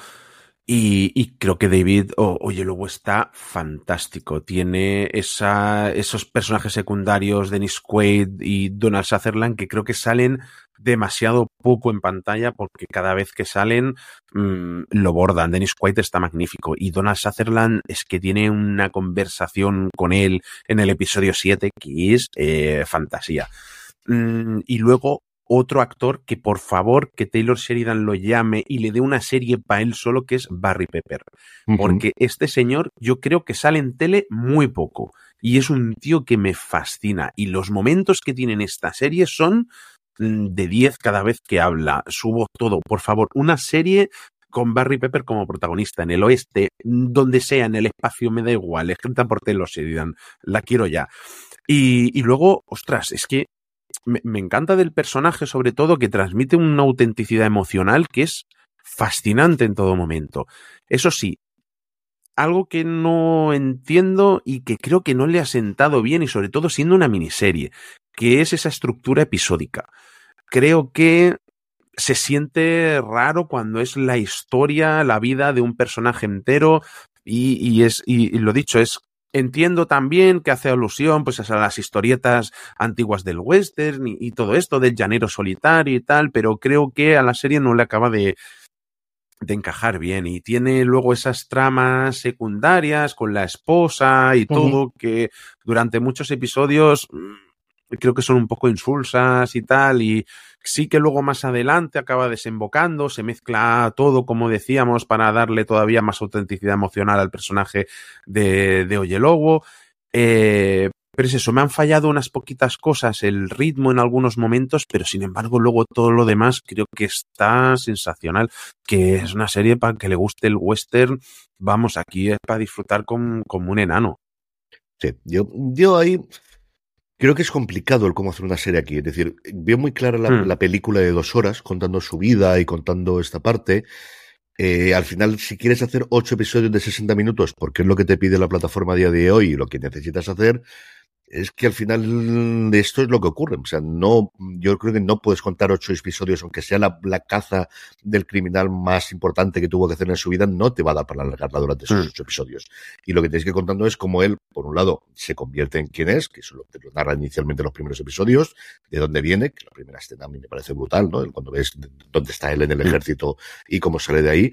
Y, creo que David oh, Oyelowo está fantástico. Tiene esos personajes secundarios, Dennis Quaid y Donald Sutherland, que creo que salen demasiado poco en pantalla porque cada vez que salen mmm, lo bordan. Dennis Quaid está magnífico y Donald Sutherland es que tiene una conversación con él en el episodio 7 que es eh, fantasía. Mm, y luego otro actor que por favor que Taylor Sheridan lo llame y le dé una serie para él solo que es Barry Pepper. Uh -huh. Porque este señor yo creo que sale en tele muy poco y es un tío que me fascina y los momentos que tiene en esta serie son mm, de 10 cada vez que habla. Subo todo, por favor, una serie con Barry Pepper como protagonista en el oeste, donde sea, en el espacio, me da igual, escrita por Taylor Sheridan, la quiero ya. Y, y luego, ostras, es que me, encanta del personaje, sobre todo, que transmite una autenticidad emocional que es fascinante en todo momento. Eso sí, algo que no entiendo y que creo que no le ha sentado bien, y sobre todo siendo una miniserie, que es esa estructura episódica. Creo que se siente raro cuando es la historia, la vida de un personaje entero, y, y es, y lo dicho, es Entiendo también que hace alusión pues a las historietas antiguas del western y, y, todo esto del llanero solitario y tal, pero creo que a la serie no le acaba de, de encajar bien y tiene luego esas tramas secundarias con la esposa y uh -huh. todo que durante muchos episodios mm, creo que son un poco insulsas y tal y sí que luego más adelante acaba desembocando, se mezcla todo, como decíamos, para darle todavía más autenticidad emocional al personaje de, de Oyelowo. Eh, pero es eso, me han fallado unas poquitas cosas, el ritmo en algunos momentos, pero sin embargo luego todo lo demás creo que está sensacional, que es una serie para que le guste el western, vamos, aquí es para disfrutar como, como un enano. Sí, yo, yo ahí Creo que es complicado el cómo hacer una serie aquí. Es decir, veo muy clara la, mm. la película de dos horas contando su vida y contando esta parte. Eh, al final, si quieres hacer ocho episodios de 60 minutos, porque es lo que te pide la plataforma a día de hoy y lo que necesitas hacer, es que al final esto es lo que ocurre. O sea, no, yo creo que no puedes contar ocho episodios, aunque sea la, la, caza del criminal más importante que tuvo que hacer en su vida, no te va a dar para alargarla durante esos mm. ocho episodios. Y lo que tenéis que ir contando es cómo él, por un lado, se convierte en quien es, que eso lo, te lo narra inicialmente en los primeros episodios, de dónde viene, que la primera escena a mí me parece brutal, ¿no? Cuando ves dónde está él en el ejército y cómo sale de ahí.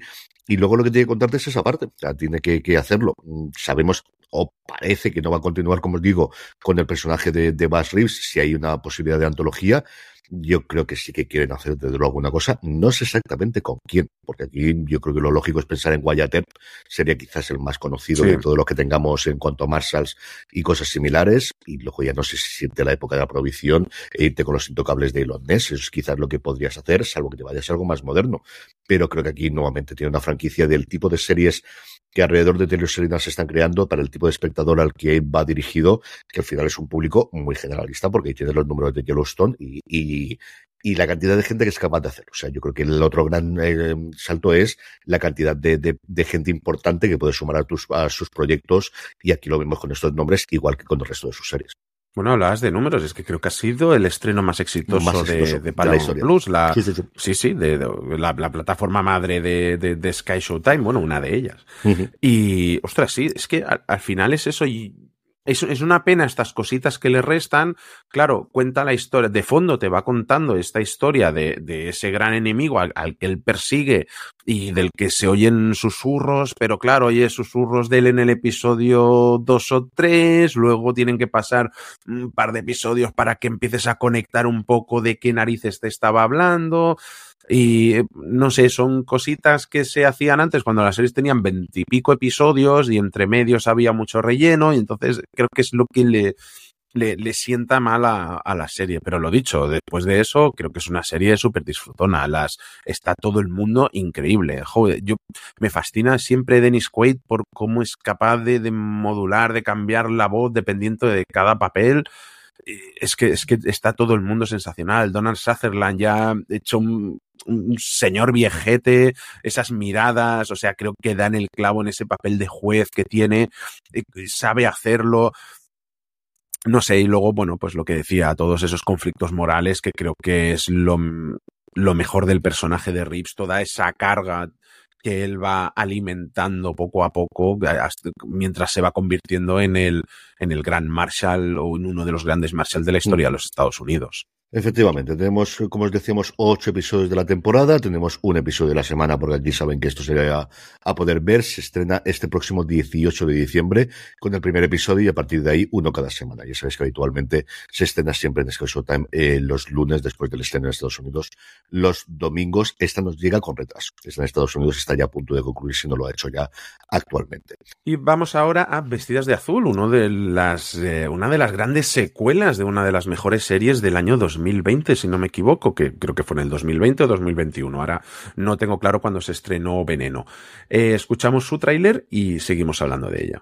Y luego lo que tiene que contarte es esa parte. O sea, tiene que, que hacerlo. Sabemos o parece que no va a continuar, como os digo, con el personaje de, de Bass Reeves, si hay una posibilidad de antología, yo creo que sí que quieren hacer desde luego alguna cosa. No sé exactamente con quién, porque aquí yo creo que lo lógico es pensar en Wyatt Earp, sería quizás el más conocido Sí. de todo lo que tengamos en cuanto a Marshalls y cosas similares. Y luego ya no sé si siente la época de la prohibición e irte con los intocables de Elon Ness. Eso es quizás lo que podrías hacer, salvo que te vayas a algo más moderno. Pero creo que aquí nuevamente tiene una franquicia del tipo de series que alrededor de Taylor Sheridan se están creando para el tipo de espectador al que va dirigido, que al final es un público muy generalista, porque ahí tiene los números de Yellowstone y, y, la cantidad de gente que es capaz de hacerlo. O sea, yo creo que el otro gran eh, salto es la cantidad de, de, de, gente importante que puede sumar a, tus, a sus proyectos, y aquí lo vemos con estos nombres, igual que con el resto de sus series. Bueno, hablabas de números, es que creo que ha sido el estreno más exitoso, Más exitoso de, de la. Plus, la, Sí, sí, sí. sí, sí, de, de- la, la plataforma madre de, Sky Showtime, bueno, una de ellas. Y, ostras, sí, es que al, al final es eso y es, una pena estas cositas que le restan. Claro, cuenta la historia, de fondo te va contando esta historia de, ese gran enemigo al, al que él persigue y del que se oyen susurros, pero claro, oye susurros de él en el episodio 2 o 3, luego tienen que pasar un par de episodios para que empieces a conectar un poco de qué narices te estaba hablando. Y eh, no sé, son cositas que se hacían antes cuando las series tenían veintipico episodios y entre medios había mucho relleno y entonces creo que es lo que le, le, le sienta mal a, a la serie. Pero lo dicho, después de eso creo que es una serie súper disfrutona. Las, está todo el mundo increíble. Joder, yo me fascina siempre Dennis Quaid por cómo es capaz de, de modular, de cambiar la voz dependiendo de cada papel es que, es que está todo el mundo sensacional. Donald Sutherland ya hecho un, un señor viejete, esas miradas, o sea, creo que dan el clavo en ese papel de juez que tiene, eh, sabe hacerlo. No sé, y luego, bueno, pues lo que decía, todos esos conflictos morales que creo que es lo, lo mejor del personaje de Reeves, toda esa carga que él va alimentando poco a poco hasta- mientras se va convirtiendo en el, en el gran Marshall o en uno de los grandes Marshall de la historia de los Estados Unidos. Efectivamente, tenemos, como os decíamos, ocho episodios de la temporada, tenemos un episodio de la semana, porque aquí saben que esto se va a poder ver, se estrena este próximo 18 de diciembre con el primer episodio y a partir de ahí uno cada semana. Ya sabéis que habitualmente se estrena siempre en Sky Showtime eh, los lunes después del estreno en Estados Unidos, los domingos. Esta nos llega con retraso. Esta en Estados Unidos está ya a punto de concluir si no lo ha hecho ya actualmente. Y vamos ahora a Vestidas de Azul, uno de las, eh, una de las grandes secuelas de una de las mejores series del año 2020, si no me equivoco, que creo que fue en el 2020 o 2021. Ahora no tengo claro cuándo se estrenó Veneno. Eh, escuchamos su tráiler y seguimos hablando de ella.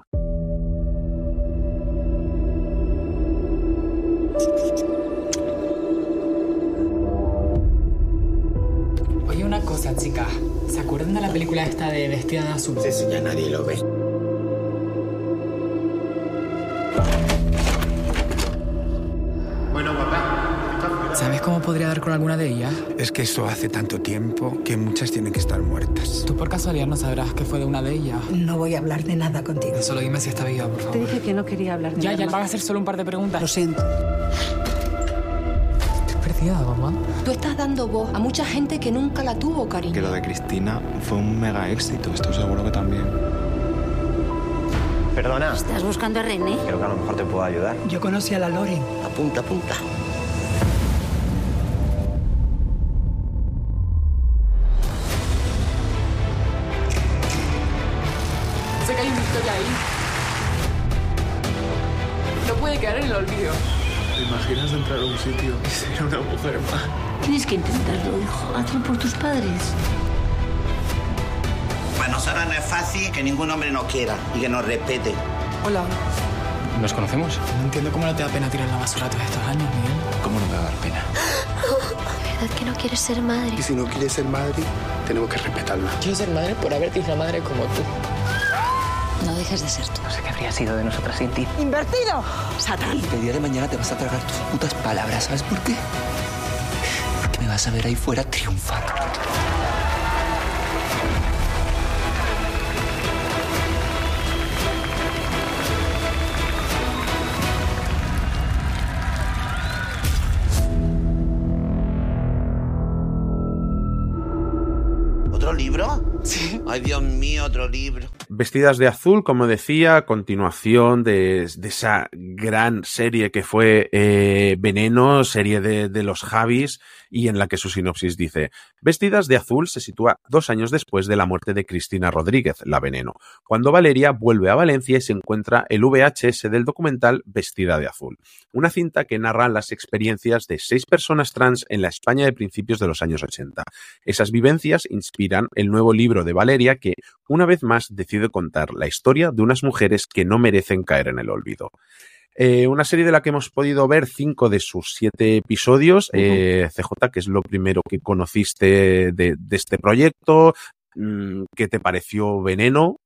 Oye, una cosa, chica. ¿Se acuerdan de la película esta de Vestida de Azul? Sí, ya nadie lo ve. Bueno, papá. ¿Sabes cómo podría dar con alguna de ellas? Es que esto hace tanto tiempo que muchas tienen que estar muertas. ¿Tú por casualidad no sabrás que fue de una de ellas? No voy a hablar de nada contigo. Solo dime si está viva, por Te favor. dije que no quería hablar de Ya, nada ya, más. van a hacer solo un par de preguntas. Lo siento. Estoy perdida, mamá. Tú estás dando voz a mucha gente que nunca la tuvo, cariño. Que lo de Cristina fue un mega éxito, estoy seguro que también. Perdona. ¿Estás buscando a René? Creo que a lo mejor te puedo ayudar. Yo conocí a la Loren. Apunta, apunta. Imaginas entrar a un sitio y ser una mujer más? Tienes que intentarlo, hijo. Hazlo por tus padres. Para nosotros no es fácil que ningún hombre nos quiera y que nos respete. Hola. ¿Nos conocemos? No entiendo cómo no te da pena tirar la basura todos estos años, Miguel. ¿Cómo no me va a dar pena? ¿De verdad que no quieres ser madre? Y si no quieres ser madre, tenemos que respetarla. Quiero ser madre por haber tenido una madre como tú. No dejes de ser tú. No sé qué habría sido de nosotras sin ti. ¡Invertido! ¡Satán! El día de mañana te vas a tragar tus putas palabras, ¿sabes por qué? Porque me vas a ver ahí fuera triunfar. ¿Otro libro? Sí. Ay, Dios mío, otro libro. Vestidas de azul, como decía, continuación de, de esa gran serie que fue eh, Veneno, serie de, de, los Javis, y en la que su sinopsis dice, Vestidas de azul se sitúa dos años después de la muerte de Cristina Rodríguez, la Veneno, cuando Valeria vuelve a Valencia y se encuentra el VHS del documental Vestida de azul, una cinta que narra las experiencias de seis personas trans en la España de principios de los años 80. Esas vivencias inspiran el nuevo libro de Valeria que, una vez más, decide contar la historia de unas mujeres que no merecen caer en el olvido. Eh, una serie de la que hemos podido ver cinco de sus siete episodios. Uh -huh. eh, CJ, que es lo primero que conociste de, de este proyecto. Mm, ¿Qué te pareció Veneno?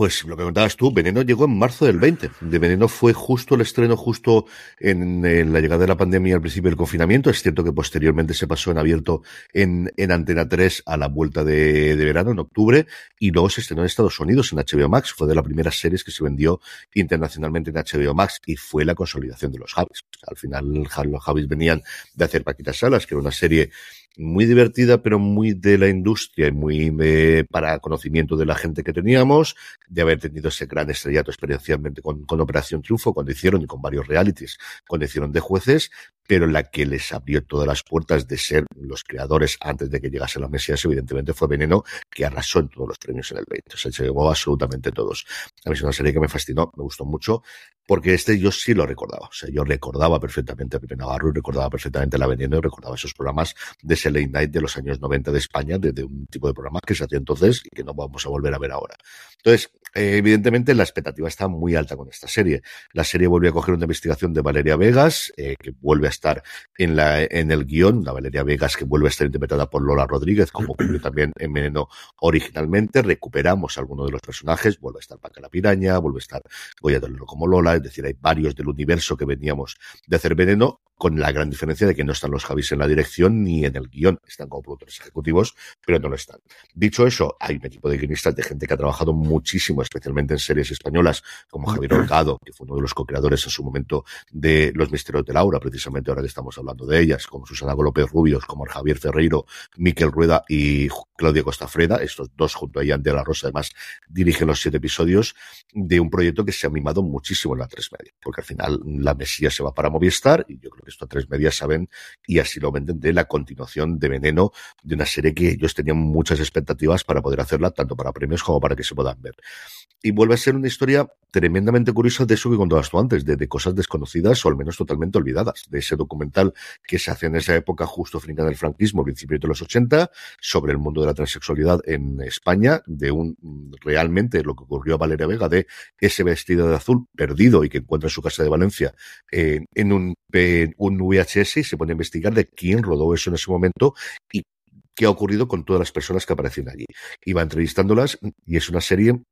Pues lo que contabas tú, Veneno llegó en marzo del 20. De Veneno fue justo el estreno, justo en, la llegada de la pandemia al principio del confinamiento. Es cierto que posteriormente se pasó en abierto en, en Antena 3 a la vuelta de, de, verano, en octubre, y luego se estrenó en Estados Unidos, en HBO Max. Fue de las primeras series que se vendió internacionalmente en HBO Max y fue la consolidación de los Javis. Al final los Javis venían de hacer Paquitas Salas, que era una serie muy divertida, pero muy de la industria y muy eh, para conocimiento de la gente que teníamos, de haber tenido ese gran estrellato experiencialmente con, con Operación Triunfo, cuando hicieron y con varios realities, cuando hicieron de jueces, pero la que les abrió todas las puertas de ser los creadores antes de que llegase la Mesías, evidentemente fue Veneno, que arrasó en todos los premios en el 20. O sea, se llevó absolutamente todos. A mí es una serie que me fascinó, me gustó mucho, porque este yo sí lo recordaba. O sea, yo recordaba perfectamente a Pepe Navarro y recordaba perfectamente la Veneno y recordaba esos programas de ese late night de los años 90 de España, de, de un tipo de programas que se hacía entonces y que no vamos a volver a ver ahora. Entonces, eh, evidentemente la expectativa está muy alta con esta serie. La serie vuelve a coger una investigación de Valeria Vegas, eh, que vuelve a estar en, la, en el guion, la Valeria Vegas que vuelve a estar interpretada por Lola Rodríguez, como ocurrió [clears throat] también en Veneno originalmente. Recuperamos a alguno de los personajes, vuelve a estar Paca la Piraña, vuelve a estar Goya Tolero como Lola, es decir, hay varios del universo que veníamos de hacer Veneno, con la gran diferencia de que no están los Javis en la dirección ni en el guion, están como productores ejecutivos, pero no lo están. Dicho eso, hay un equipo de guionistas de gente que ha trabajado muchísimo, especialmente en series españolas, como Javier Holgado, que fue uno de los co-creadores en su momento de Los Misterios de Laura, precisamente ahora que estamos hablando de ellas, como Susana López Rubios, como Javier Ferreiro, Miquel Rueda y Claudia Costafreda, estos dos junto a Ian de la Rosa, además dirigen los siete episodios de un proyecto que se ha mimado muchísimo en la tres media, porque al final la Mesía se va para Movistar y yo creo que esto a tres medias saben y así lo venden de la continuación de Veneno, de una serie que ellos tenían muchas expectativas para poder hacerla, tanto para premios como para que se puedan ver. Y vuelve a ser una historia tremendamente curiosa de eso que contabas tú antes, de, cosas desconocidas o al menos totalmente olvidadas, de ese documental que se hace en esa época justo frente al franquismo, principios de los 80, sobre el mundo de la transexualidad en España, de un realmente lo que ocurrió a Valeria Vega, de ese vestido de azul perdido y que encuentra en su casa de Valencia eh, en un, un VHS y se pone a investigar de quién rodó eso en ese momento y qué ha ocurrido con todas las personas que aparecen allí. Iba entrevistándolas y es una serie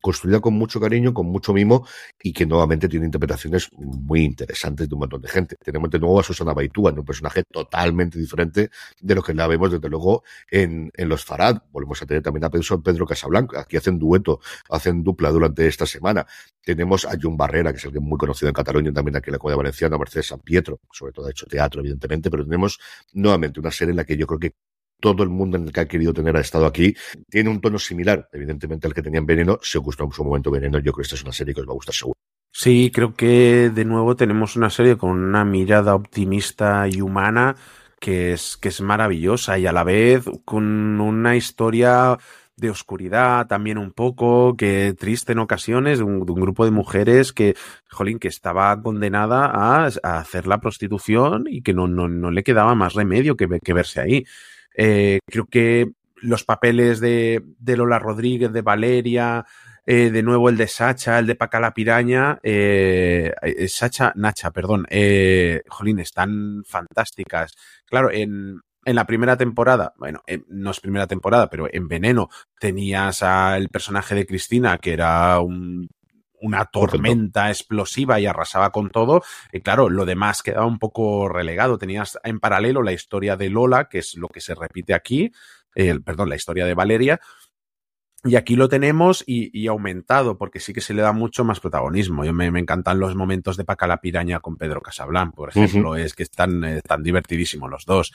construida con mucho cariño, con mucho mimo y que nuevamente tiene interpretaciones muy interesantes de un montón de gente. Tenemos de nuevo a Susana Baitúa, un personaje totalmente diferente de lo que la vemos desde luego en, Los Farad. Volvemos a tener también a Pedro, Pedro Casablanca, aquí hacen dueto, hacen dupla durante esta semana. Tenemos a Jun Barrera, que es alguien muy conocido en Cataluña, también aquí en la Comunidad Valenciana, Mercedes San Pietro, sobre todo ha hecho teatro, evidentemente, pero tenemos nuevamente una serie en la que yo creo que todo el mundo en el que ha querido tener ha estado aquí. Tiene un tono similar, evidentemente, al que tenían Veneno. Si os gustó en su momento Veneno, yo creo que esta es una serie que os va a gustar seguro. Sí, creo que de nuevo tenemos una serie con una mirada optimista y humana que es, que es maravillosa y a la vez con una historia de oscuridad también un poco, que triste en ocasiones, de un, de un, grupo de mujeres que, jolín, que estaba condenada a, a hacer la prostitución y que no, no, no le quedaba más remedio que, que verse ahí. Eh, creo que los papeles de, de, Lola Rodríguez, de Valeria, eh, de nuevo el de Sacha, el de Paca la Piraña, eh, Sacha, Nacha, perdón, jolín, están fantásticas. Claro, en, en la primera temporada, bueno, no es primera temporada, pero en Veneno tenías al personaje de Cristina, que era un una tormenta explosiva y arrasaba con todo. Y claro, lo demás quedaba un poco relegado. Tenías en paralelo la historia de Lola, que es lo que se repite aquí, eh, perdón, la historia de Valeria. Y aquí lo tenemos y, y, aumentado, porque sí que se le da mucho más protagonismo. Yo me, me encantan los momentos de Paca la Piraña con Pedro Casablan, por ejemplo, uh -huh. es que están eh, tan divertidísimos los dos.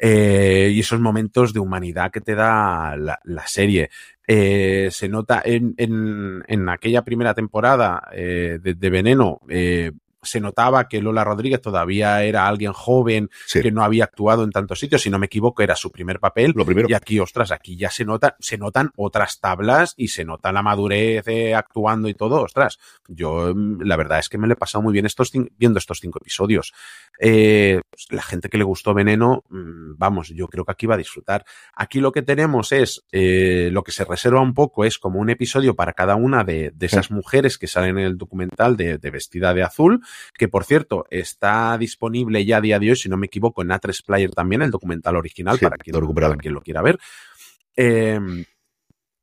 Eh, y esos momentos de humanidad que te da la, la serie. Eh, se nota en, en, en, aquella primera temporada eh, de, de, Veneno, eh, se notaba que Lola Rodríguez todavía era alguien joven, sí. que no había actuado en tantos sitios, si no me equivoco, era su primer papel. Lo primero. Y aquí, ostras, aquí ya se nota, se notan otras tablas y se nota la madurez eh, actuando y todo. Ostras, yo la verdad es que me lo he pasado muy bien estos viendo estos cinco episodios. Eh, pues, la gente que le gustó Veneno, mm, vamos, yo creo que aquí va a disfrutar. Aquí lo que tenemos es, eh, lo que se reserva un poco es como un episodio para cada una de, de esas sí. mujeres que salen en el documental de, de vestida de azul que por cierto está disponible ya a día de hoy, si no me equivoco, en A3 Player también, el documental original, sí, para, quien, para, quien, lo quiera ver. Eh,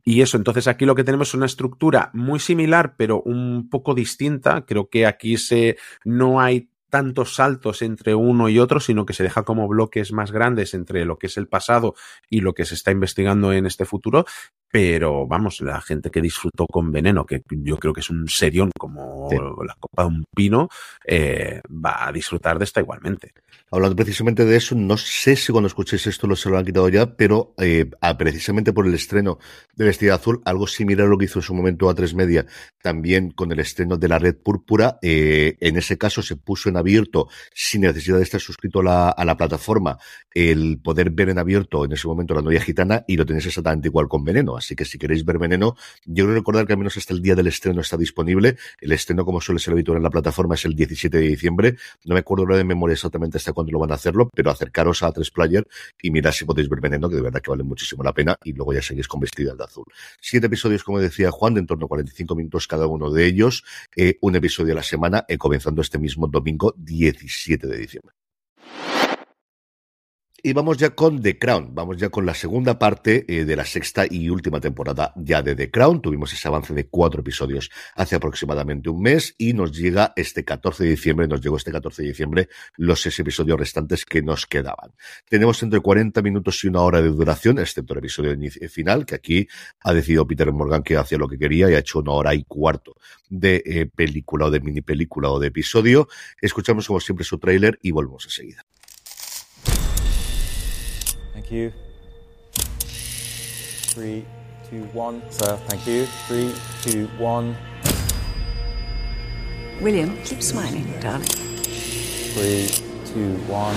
y eso, entonces aquí lo que tenemos es una estructura muy similar, pero un poco distinta. Creo que aquí se, no hay tantos saltos entre uno y otro, sino que se deja como bloques más grandes entre lo que es el pasado y lo que se está investigando en este futuro. Pero vamos, la gente que disfrutó con Veneno, que yo creo que es un serión como sí. la copa de un pino, eh, va a disfrutar de esta igualmente. Hablando precisamente de eso, no sé si cuando escuchéis esto lo se lo han quitado ya, pero eh, precisamente por el estreno de Vestida Azul, algo similar a lo que hizo en su momento A3 Media, también con el estreno de la Red Púrpura, eh, en ese caso se puso en abierto, sin necesidad de estar suscrito a la, a la plataforma, el poder ver en abierto en ese momento la novia gitana y lo tenéis exactamente igual con Veneno. Así que si queréis ver Veneno, yo quiero recordar que al menos hasta el día del estreno está disponible. El estreno, como suele ser habitual en la plataforma, es el 17 de diciembre. No me acuerdo de memoria exactamente hasta cuándo lo van a hacerlo, pero acercaros a tres Player y mirad si podéis ver Veneno, que de verdad que vale muchísimo la pena, y luego ya seguís con Vestida de Azul. Siete episodios, como decía Juan, de en torno a 45 minutos cada uno de ellos, eh, un episodio a la semana, eh, comenzando este mismo domingo 17 de diciembre. Y vamos ya con The Crown, vamos ya con la segunda parte eh, de la sexta y última temporada ya de The Crown. Tuvimos ese avance de cuatro episodios hace aproximadamente un mes y nos llega este 14 de diciembre, nos llegó este 14 de diciembre los seis episodios restantes que nos quedaban. Tenemos entre 40 minutos y una hora de duración, excepto el episodio final, que aquí ha decidido Peter Morgan que hacía lo que quería y ha hecho una hora y cuarto de eh, película o de mini película o de episodio. Escuchamos como siempre su tráiler y volvemos enseguida. Thank you. Three, two, one. Sir, thank you. Three, two, one. William, keep smiling, darling. Three, two, one.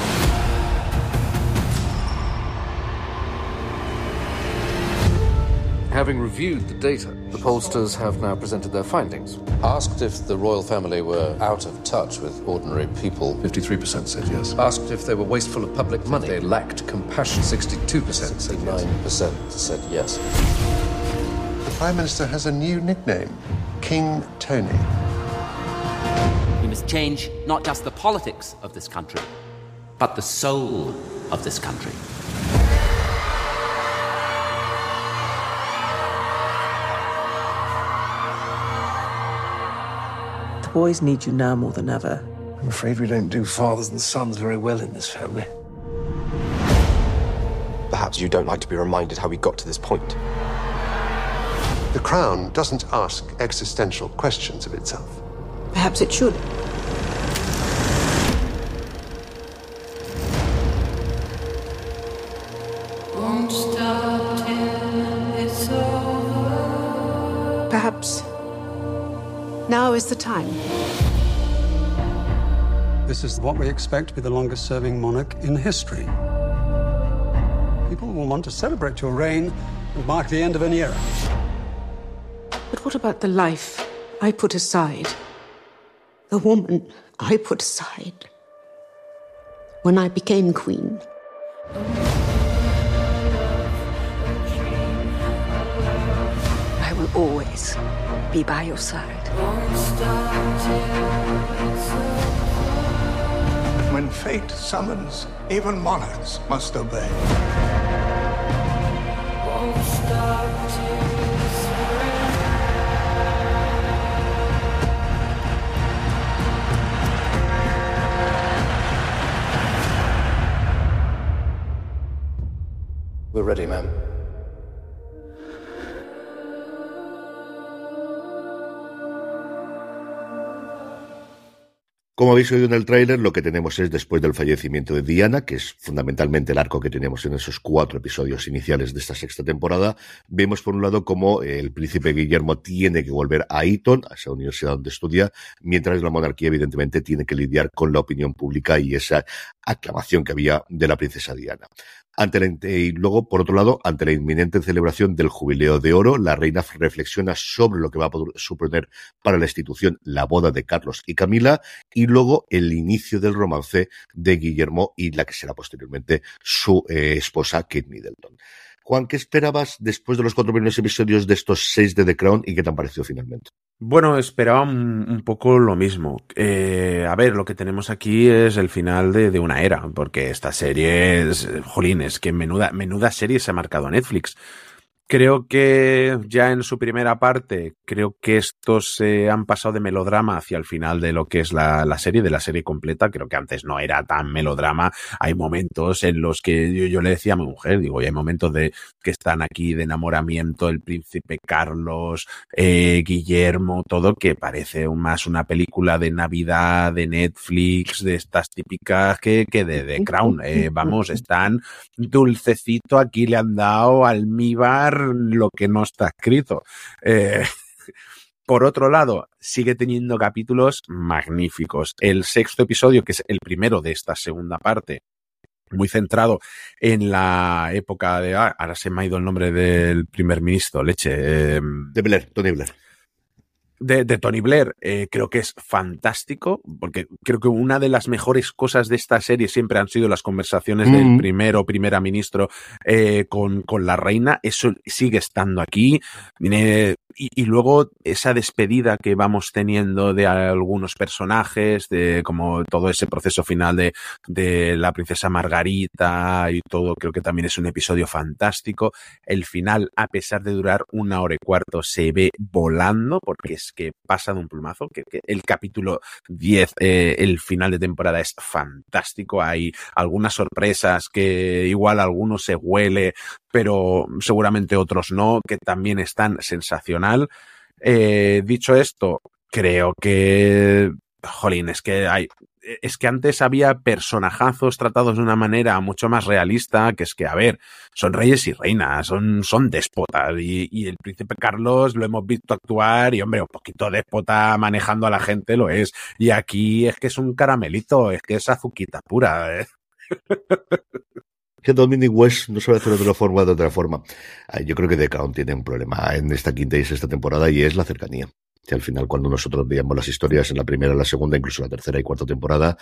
Having reviewed the data, the pollsters have now presented their findings. Asked if the royal family were out of touch with ordinary people. 53% said yes. Asked if they were wasteful of public money. They lacked compassion. 62% said yes. 69% said yes. The Prime Minister has a new nickname King Tony. We must change not just the politics of this country, but the soul of this country. Boys need you now more than ever. I'm afraid we don't do fathers and sons very well in this family. Perhaps you don't like to be reminded how we got to this point. The Crown doesn't ask existential questions of itself. Perhaps it should. Time. This is what we expect to be the longest serving monarch in history. People will want to celebrate your reign and mark the end of an era. But what about the life I put aside? The woman I put aside when I became queen? I will always be by your side. When fate summons, even monarchs must obey. We're ready, ma'am. Como habéis oído en el tráiler, lo que tenemos es después del fallecimiento de Diana, que es fundamentalmente el arco que tenemos en esos cuatro episodios iniciales de esta sexta temporada, vemos por un lado cómo el príncipe Guillermo tiene que volver a Eton, a esa universidad donde estudia, mientras la monarquía evidentemente tiene que lidiar con la opinión pública y esa aclamación que había de la princesa Diana. Ante la, y luego, por otro lado, ante la inminente celebración del Jubileo de Oro, la reina reflexiona sobre lo que va a suponer para la institución la boda de Carlos y Camila y luego el inicio del romance de Guillermo y la que será posteriormente su eh, esposa Kate Middleton. Juan, ¿qué esperabas después de los cuatro primeros episodios de estos seis de The Crown y qué te han parecido finalmente? Bueno, esperaba un, poco lo mismo. Eh, a ver, lo que tenemos aquí es el final de, una era, porque esta serie es, jolín, es que menuda, menuda serie se ha marcado Netflix. Creo que ya en su primera parte, creo que estos se han pasado de melodrama hacia el final de lo que es la, la, serie, de la serie completa. Creo que antes no era tan melodrama. Hay momentos en los que yo, yo le decía a mi mujer, digo, y hay momentos de que están aquí de enamoramiento, el príncipe Carlos, eh, Guillermo, todo que parece más una película de Navidad, de Netflix, de estas típicas que, que de, de Crown. Eh, vamos, están dulcecito, aquí le han dado almíbar lo que no está escrito. Eh, [laughs] por otro lado, sigue teniendo capítulos magníficos. El sexto episodio, que es el primero de esta segunda parte, muy centrado en la época de. Ah, ahora se me ha ido el nombre del primer ministro, leche. Eh, de Blair, Tony Blair de, de, Tony Blair eh, creo que es fantástico, porque creo que una de las mejores cosas de esta serie siempre han sido las conversaciones mm. del primero primera ministro eh, con, con, la reina. Eso sigue estando aquí. Eh, y, y, luego esa despedida que vamos teniendo de algunos personajes, de como todo ese proceso final de, de la princesa Margarita y todo, creo que también es un episodio fantástico. El final, a pesar de durar una hora y cuarto, se ve volando porque es que pasa de un plumazo, que, el capítulo 10, eh, el final de temporada es fantástico, hay algunas sorpresas que igual alguno se huele, pero seguramente otros no, que también están sensacional. Eh, dicho esto, creo que, jolín, es que hay, es que antes había personajazos tratados de una manera mucho más realista, que es que, a ver, son reyes y reinas, son, son déspotas, y, y, el príncipe Carlos lo hemos visto actuar, y hombre, un poquito déspota manejando a la gente lo es, y aquí es que es un caramelito, es que es azuquita pura. ¿eh? que Dominic West no sabe hacerlo de una forma de otra forma. Yo creo que The tiene un problema en esta quinta y sexta temporada y es la cercanía. Que al final, cuando nosotros veíamos las historias en la primera, la segunda, incluso la tercera y cuarta temporada,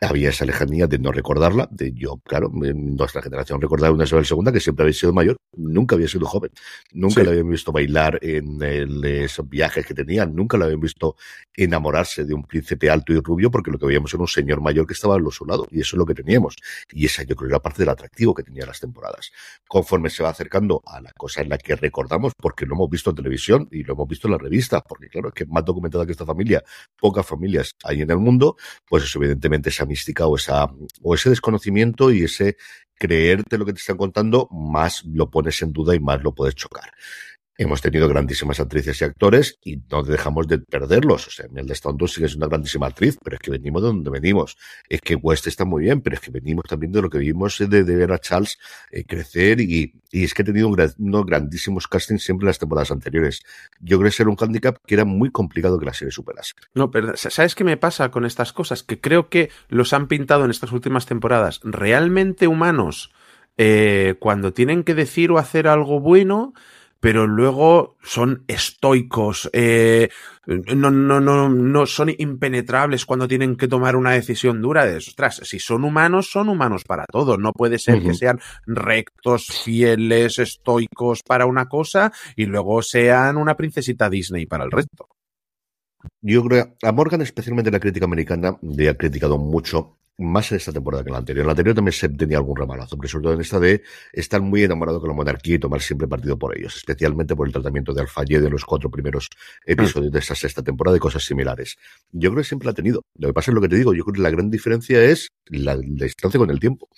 había esa lejanía de no recordarla, de yo, claro, nuestra generación recordaba una Isabel segunda que siempre había sido mayor, nunca había sido joven, nunca sí. la habían visto bailar en el, esos viajes que tenía, nunca la habían visto enamorarse de un príncipe alto y rubio, porque lo que veíamos era un señor mayor que estaba a su lado, y eso es lo que teníamos. Y esa yo creo era parte del atractivo que tenían las temporadas. Conforme se va acercando a la cosa en la que recordamos, porque lo hemos visto en televisión y lo hemos visto en las revistas, porque claro, que más documentada que esta familia, pocas familias hay en el mundo, pues eso evidentemente esa mística o, esa, o ese desconocimiento y ese creerte lo que te están contando, más lo pones en duda y más lo puedes chocar. Hemos tenido grandísimas actrices y actores y no dejamos de perderlos. O sea, Mel de Stanton sigue siendo una grandísima actriz, pero es que venimos de donde venimos. Es que West está muy bien, pero es que venimos también de lo que vimos de, de ver a Charles eh, crecer y, y, es que he tenido un, unos grandísimos castings siempre en las temporadas anteriores. Yo creo que era un handicap que era muy complicado que la serie superase. No, pero ¿sabes qué me pasa con estas cosas? Que creo que los han pintado en estas últimas temporadas realmente humanos eh, cuando tienen que decir o hacer algo bueno pero luego son estoicos, eh, no, no, no, no son impenetrables cuando tienen que tomar una decisión dura de, ostras, si son humanos, son humanos para todo, no puede ser uh -huh. que sean rectos, fieles, estoicos para una cosa y luego sean una princesita Disney para el resto. Yo creo que a Morgan, especialmente la crítica americana, le ha criticado mucho más en esta temporada que en la anterior. En la anterior también se tenía algún ramalazo, pero sobre todo en esta de estar muy enamorado con la monarquía y tomar siempre partido por ellos, especialmente por el tratamiento de Alfayé de los cuatro primeros episodios de esta sexta temporada y cosas similares. Yo creo que siempre la ha tenido. Lo que pasa es lo que te digo, yo creo que la gran diferencia es la, la distancia con el tiempo.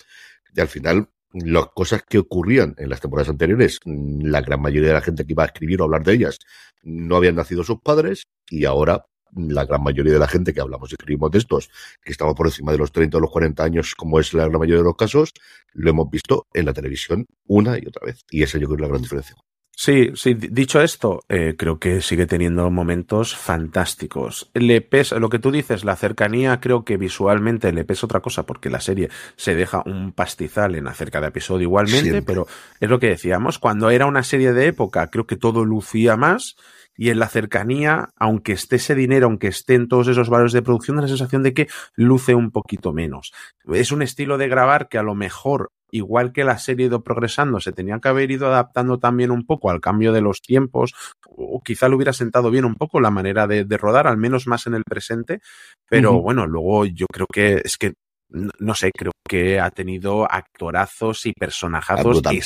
Y al final, las cosas que ocurrían en las temporadas anteriores, la gran mayoría de la gente que iba a escribir o hablar de ellas no habían nacido sus padres y ahora la gran mayoría de la gente que hablamos y escribimos de estos, que estamos por encima de los 30 o los 40 años, como es la gran mayoría de los casos, lo hemos visto en la televisión una y otra vez. Y esa yo creo que es la gran diferencia. Sí, sí, dicho esto, eh, creo que sigue teniendo momentos fantásticos. Le pesa, lo que tú dices, la cercanía, creo que visualmente le pesa otra cosa, porque la serie se deja un pastizal en acerca de episodio igualmente, Siempre. pero es lo que decíamos, cuando era una serie de época, creo que todo lucía más, y en la cercanía, aunque esté ese dinero, aunque estén todos esos valores de producción, da la sensación de que luce un poquito menos. Es un estilo de grabar que a lo mejor, igual que la serie ha ido progresando, se tenía que haber ido adaptando también un poco al cambio de los tiempos, o quizá le hubiera sentado bien un poco la manera de, de rodar, al menos más en el presente, pero bueno, luego yo creo que es que no no sé, creo que ha tenido actorazos y personajazos brutal.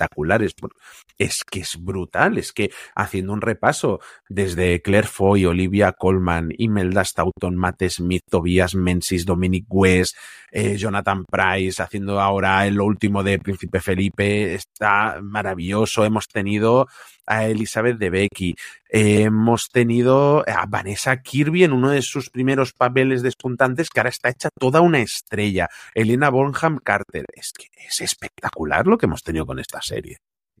Espectaculares. Es que es brutal, es que haciendo un repaso desde Claire Foy, Olivia Colman, Imelda Staunton, Matt Smith, Tobias Menzies, Dominic West, eh, Jonathan Price, haciendo ahora lo último de Príncipe Felipe, está maravilloso. Hemos tenido a Elizabeth de Becky, hemos tenido a Vanessa Kirby en uno de sus primeros papeles despuntantes, que ahora está hecha toda una estrella. Elena Bonham Carter. Es que es espectacular lo que hemos tenido con esta serie.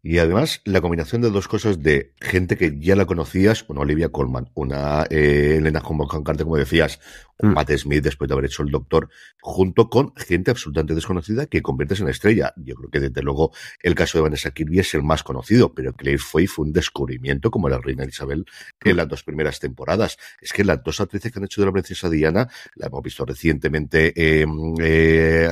Y además, la combinación de dos cosas de gente que ya la conocías, una Olivia Colman, una eh, Elena Bonham Carter, como decías, un Matt Smith después de haber hecho el Doctor, junto con gente absolutamente desconocida que conviertes en estrella. Yo creo que desde luego el caso de Vanessa Kirby es el más conocido, pero Claire Foy fue un descubrimiento como la reina Isabel en las dos primeras temporadas. Es que las dos actrices que han hecho de la princesa Diana, la hemos visto recientemente eh, eh,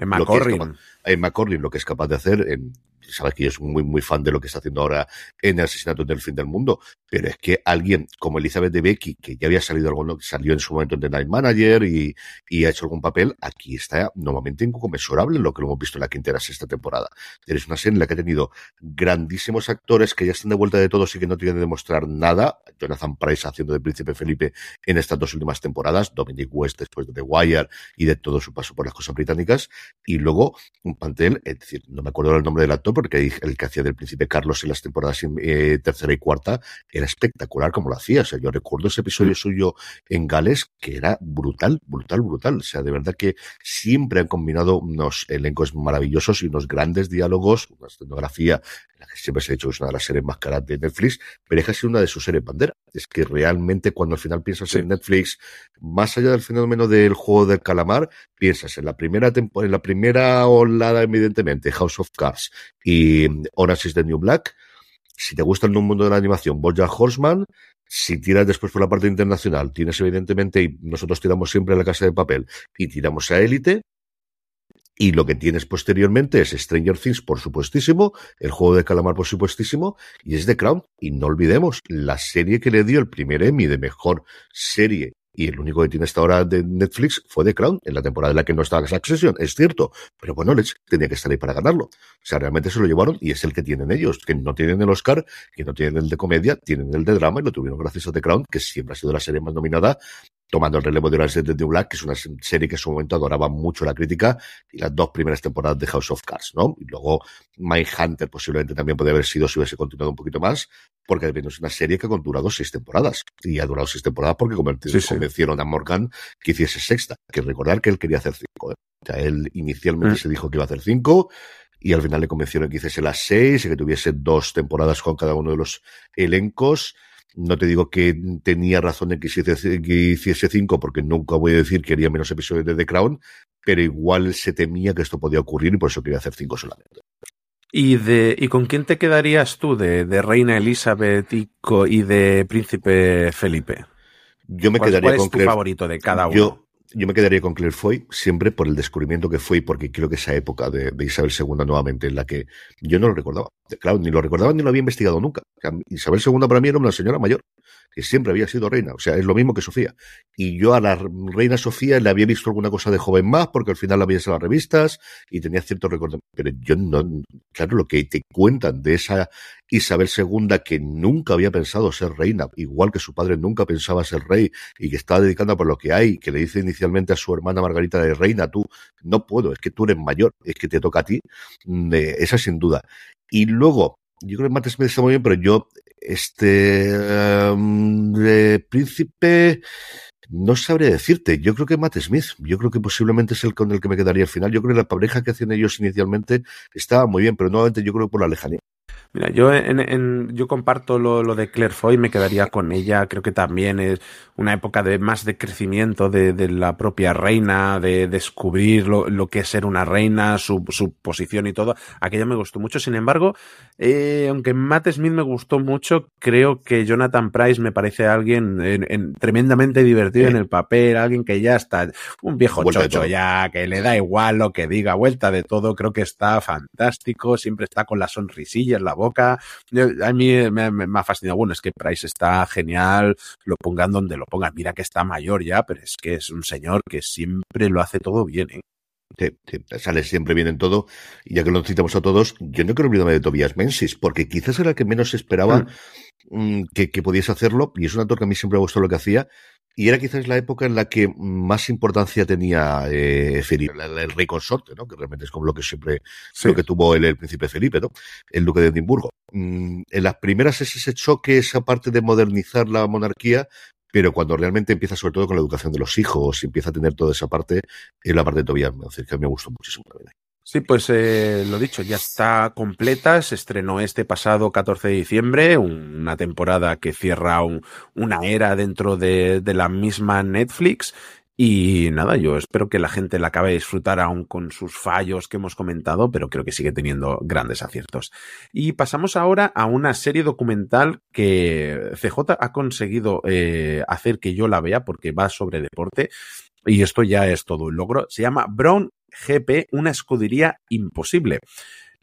Emma lo que es Corrin. capaz- Emma Corrin, lo que es capaz de hacer en sabes que yo soy muy, muy fan de lo que está haciendo ahora en el asesinato del fin del mundo, pero es que alguien como Elizabeth de Becky, que ya había salido algo, salió en su momento en The Night Manager y, y ha hecho algún papel, aquí está normalmente inconmensurable lo que lo hemos visto en la quinta sexta temporada. Tienes una serie en la que ha tenido grandísimos actores que ya están de vuelta de todos y que no tienen que demostrar nada. Jonathan Price haciendo de Príncipe Felipe en estas dos últimas temporadas, Dominic West después de The Wire y de todo su paso por las cosas británicas, y luego un pantel, es decir, no me acuerdo el nombre del actor, porque el que hacía del príncipe Carlos en las temporadas eh, tercera y cuarta era espectacular como lo hacía. O sea, yo recuerdo ese episodio suyo en Gales que era brutal, brutal, brutal. O sea, de verdad que siempre han combinado unos elencos maravillosos y unos grandes diálogos, una escenografía que siempre se ha dicho que es una de las series más caras de Netflix, pero es casi una de sus series bandera. Es que realmente cuando al final piensas sí. en Netflix, más allá del fenómeno del juego del calamar, piensas en la primera temporada, en la primera olada, evidentemente, House of Cards y Orange is the New Black. Si te gusta el mundo de la animación, Bojack Horseman. Si tiras después por la parte internacional, tienes evidentemente, y nosotros tiramos siempre a la casa de papel, y tiramos a Élite. Y lo que tienes posteriormente es Stranger Things, por supuestísimo, el juego de calamar, por supuestísimo, y es The Crown. Y no olvidemos, la serie que le dio el primer Emmy de mejor serie y el único que tiene hasta ahora de Netflix fue The Crown, en la temporada en la que no estaba Succession, es cierto, pero bueno, les tenía que estar ahí para ganarlo. O sea, realmente se lo llevaron y es el que tienen ellos, que no tienen el Oscar, que no tienen el de comedia, tienen el de drama y lo tuvieron gracias a The Crown, que siempre ha sido la serie más nominada, tomando el relevo de la serie de Black, que es una serie que en su momento adoraba mucho la crítica, y las dos primeras temporadas de House of Cards, ¿no? Y luego Mindhunter posiblemente también podría haber sido si hubiese continuado un poquito más, porque es una serie que ha durado seis temporadas. Y ha durado seis temporadas porque sí, sí. convencieron a Morgan que hiciese sexta. Que recordar que él quería hacer cinco. ¿eh? O sea, él inicialmente mm. se dijo que iba a hacer cinco y al final le convencieron que hiciese las seis y que tuviese dos temporadas con cada uno de los elencos. No te digo que tenía razón en que hiciese, que hiciese cinco, porque nunca voy a decir que haría menos episodios de The Crown, pero igual se temía que esto podía ocurrir y por eso quería hacer cinco solamente. ¿Y, de, ¿Y con quién te quedarías tú de, de Reina Elizabeth y, y, de Príncipe Felipe? Yo me ¿Cuál, quedaría cuál con es tu Claire, favorito de cada uno? Yo, yo me quedaría con Claire Foy siempre por el descubrimiento que fue y porque creo que esa época de, de, Isabel II nuevamente en la que yo no lo recordaba. Claro, ni lo recordaba ni lo había investigado nunca. Isabel II para mí era una señora mayor que siempre había sido reina. O sea, es lo mismo que Sofía. Y yo a la reina Sofía le había visto alguna cosa de joven más porque al final la veías en las revistas y tenía cierto recuerdo. Pero yo no, claro, lo que te cuentan de esa Isabel II que nunca había pensado ser reina, igual que su padre nunca pensaba ser rey y que estaba dedicando por lo que hay, que le dice inicialmente a su hermana Margarita de reina, tú no puedo, es que tú eres mayor, es que te toca a ti, esa sin duda. Y luego, yo creo que Matt Smith está muy bien, pero yo Este um, de príncipe no sabría decirte. Yo creo que Matt Smith. Yo creo que posiblemente es el con el que me quedaría al final. Yo creo que la pareja que hacían ellos inicialmente estaba muy bien, pero nuevamente yo creo que por la lejanía. Mira, yo en, en, yo comparto lo, lo, de Claire Foy, me quedaría con ella. Creo que también es una época de más de crecimiento de, de la propia reina, de descubrir lo, lo, que es ser una reina, su, su posición y todo. Aquella me gustó mucho. Sin embargo, eh, aunque Matt Smith me gustó mucho, creo que Jonathan Price me parece alguien en, en, tremendamente divertido eh. en el papel, alguien que ya está un viejo vuelta chocho ya, que le da igual lo que diga, vuelta de todo. Creo que está fantástico, siempre está con la sonrisilla en la boca. A mí me, me, ha fascinado. Bueno, es que Price está genial, lo pongan donde lo pongan. Mira que está mayor ya, pero es que es un señor que siempre lo hace todo bien. ¿eh? Sí, sí, sale siempre bien en todo. Y ya que lo citamos a todos, yo no quiero olvidarme de Tobias Mensis, porque quizás era el que menos esperaba mm. que, que pudiese hacerlo. Y es un actor que a mí siempre me gustó lo que hacía. Y era quizás la época en la que más importancia tenía eh, Felipe, el, el, rey consorte, ¿no? Que realmente es como lo que siempre, sí. lo que tuvo el, el, príncipe Felipe, ¿no? El duque de Edimburgo. Mm, en las primeras es ese choque, esa parte de modernizar la monarquía, pero cuando realmente empieza sobre todo con la educación de los hijos y empieza a tener toda esa parte, es la parte de Tobias Menzies, que me gustó muchísimo también. Sí, pues eh, lo dicho, ya está completa. Se estrenó este pasado 14 de diciembre, una temporada que cierra un, una era dentro de, de, la misma Netflix. Y nada, yo espero que la gente la acabe de disfrutar aún con sus fallos que hemos comentado, pero creo que sigue teniendo grandes aciertos. Y pasamos ahora a una serie documental que CJ ha conseguido eh, hacer que yo la vea porque va sobre deporte. Y esto ya es todo un logro. Se llama Brown GP, una escudería imposible.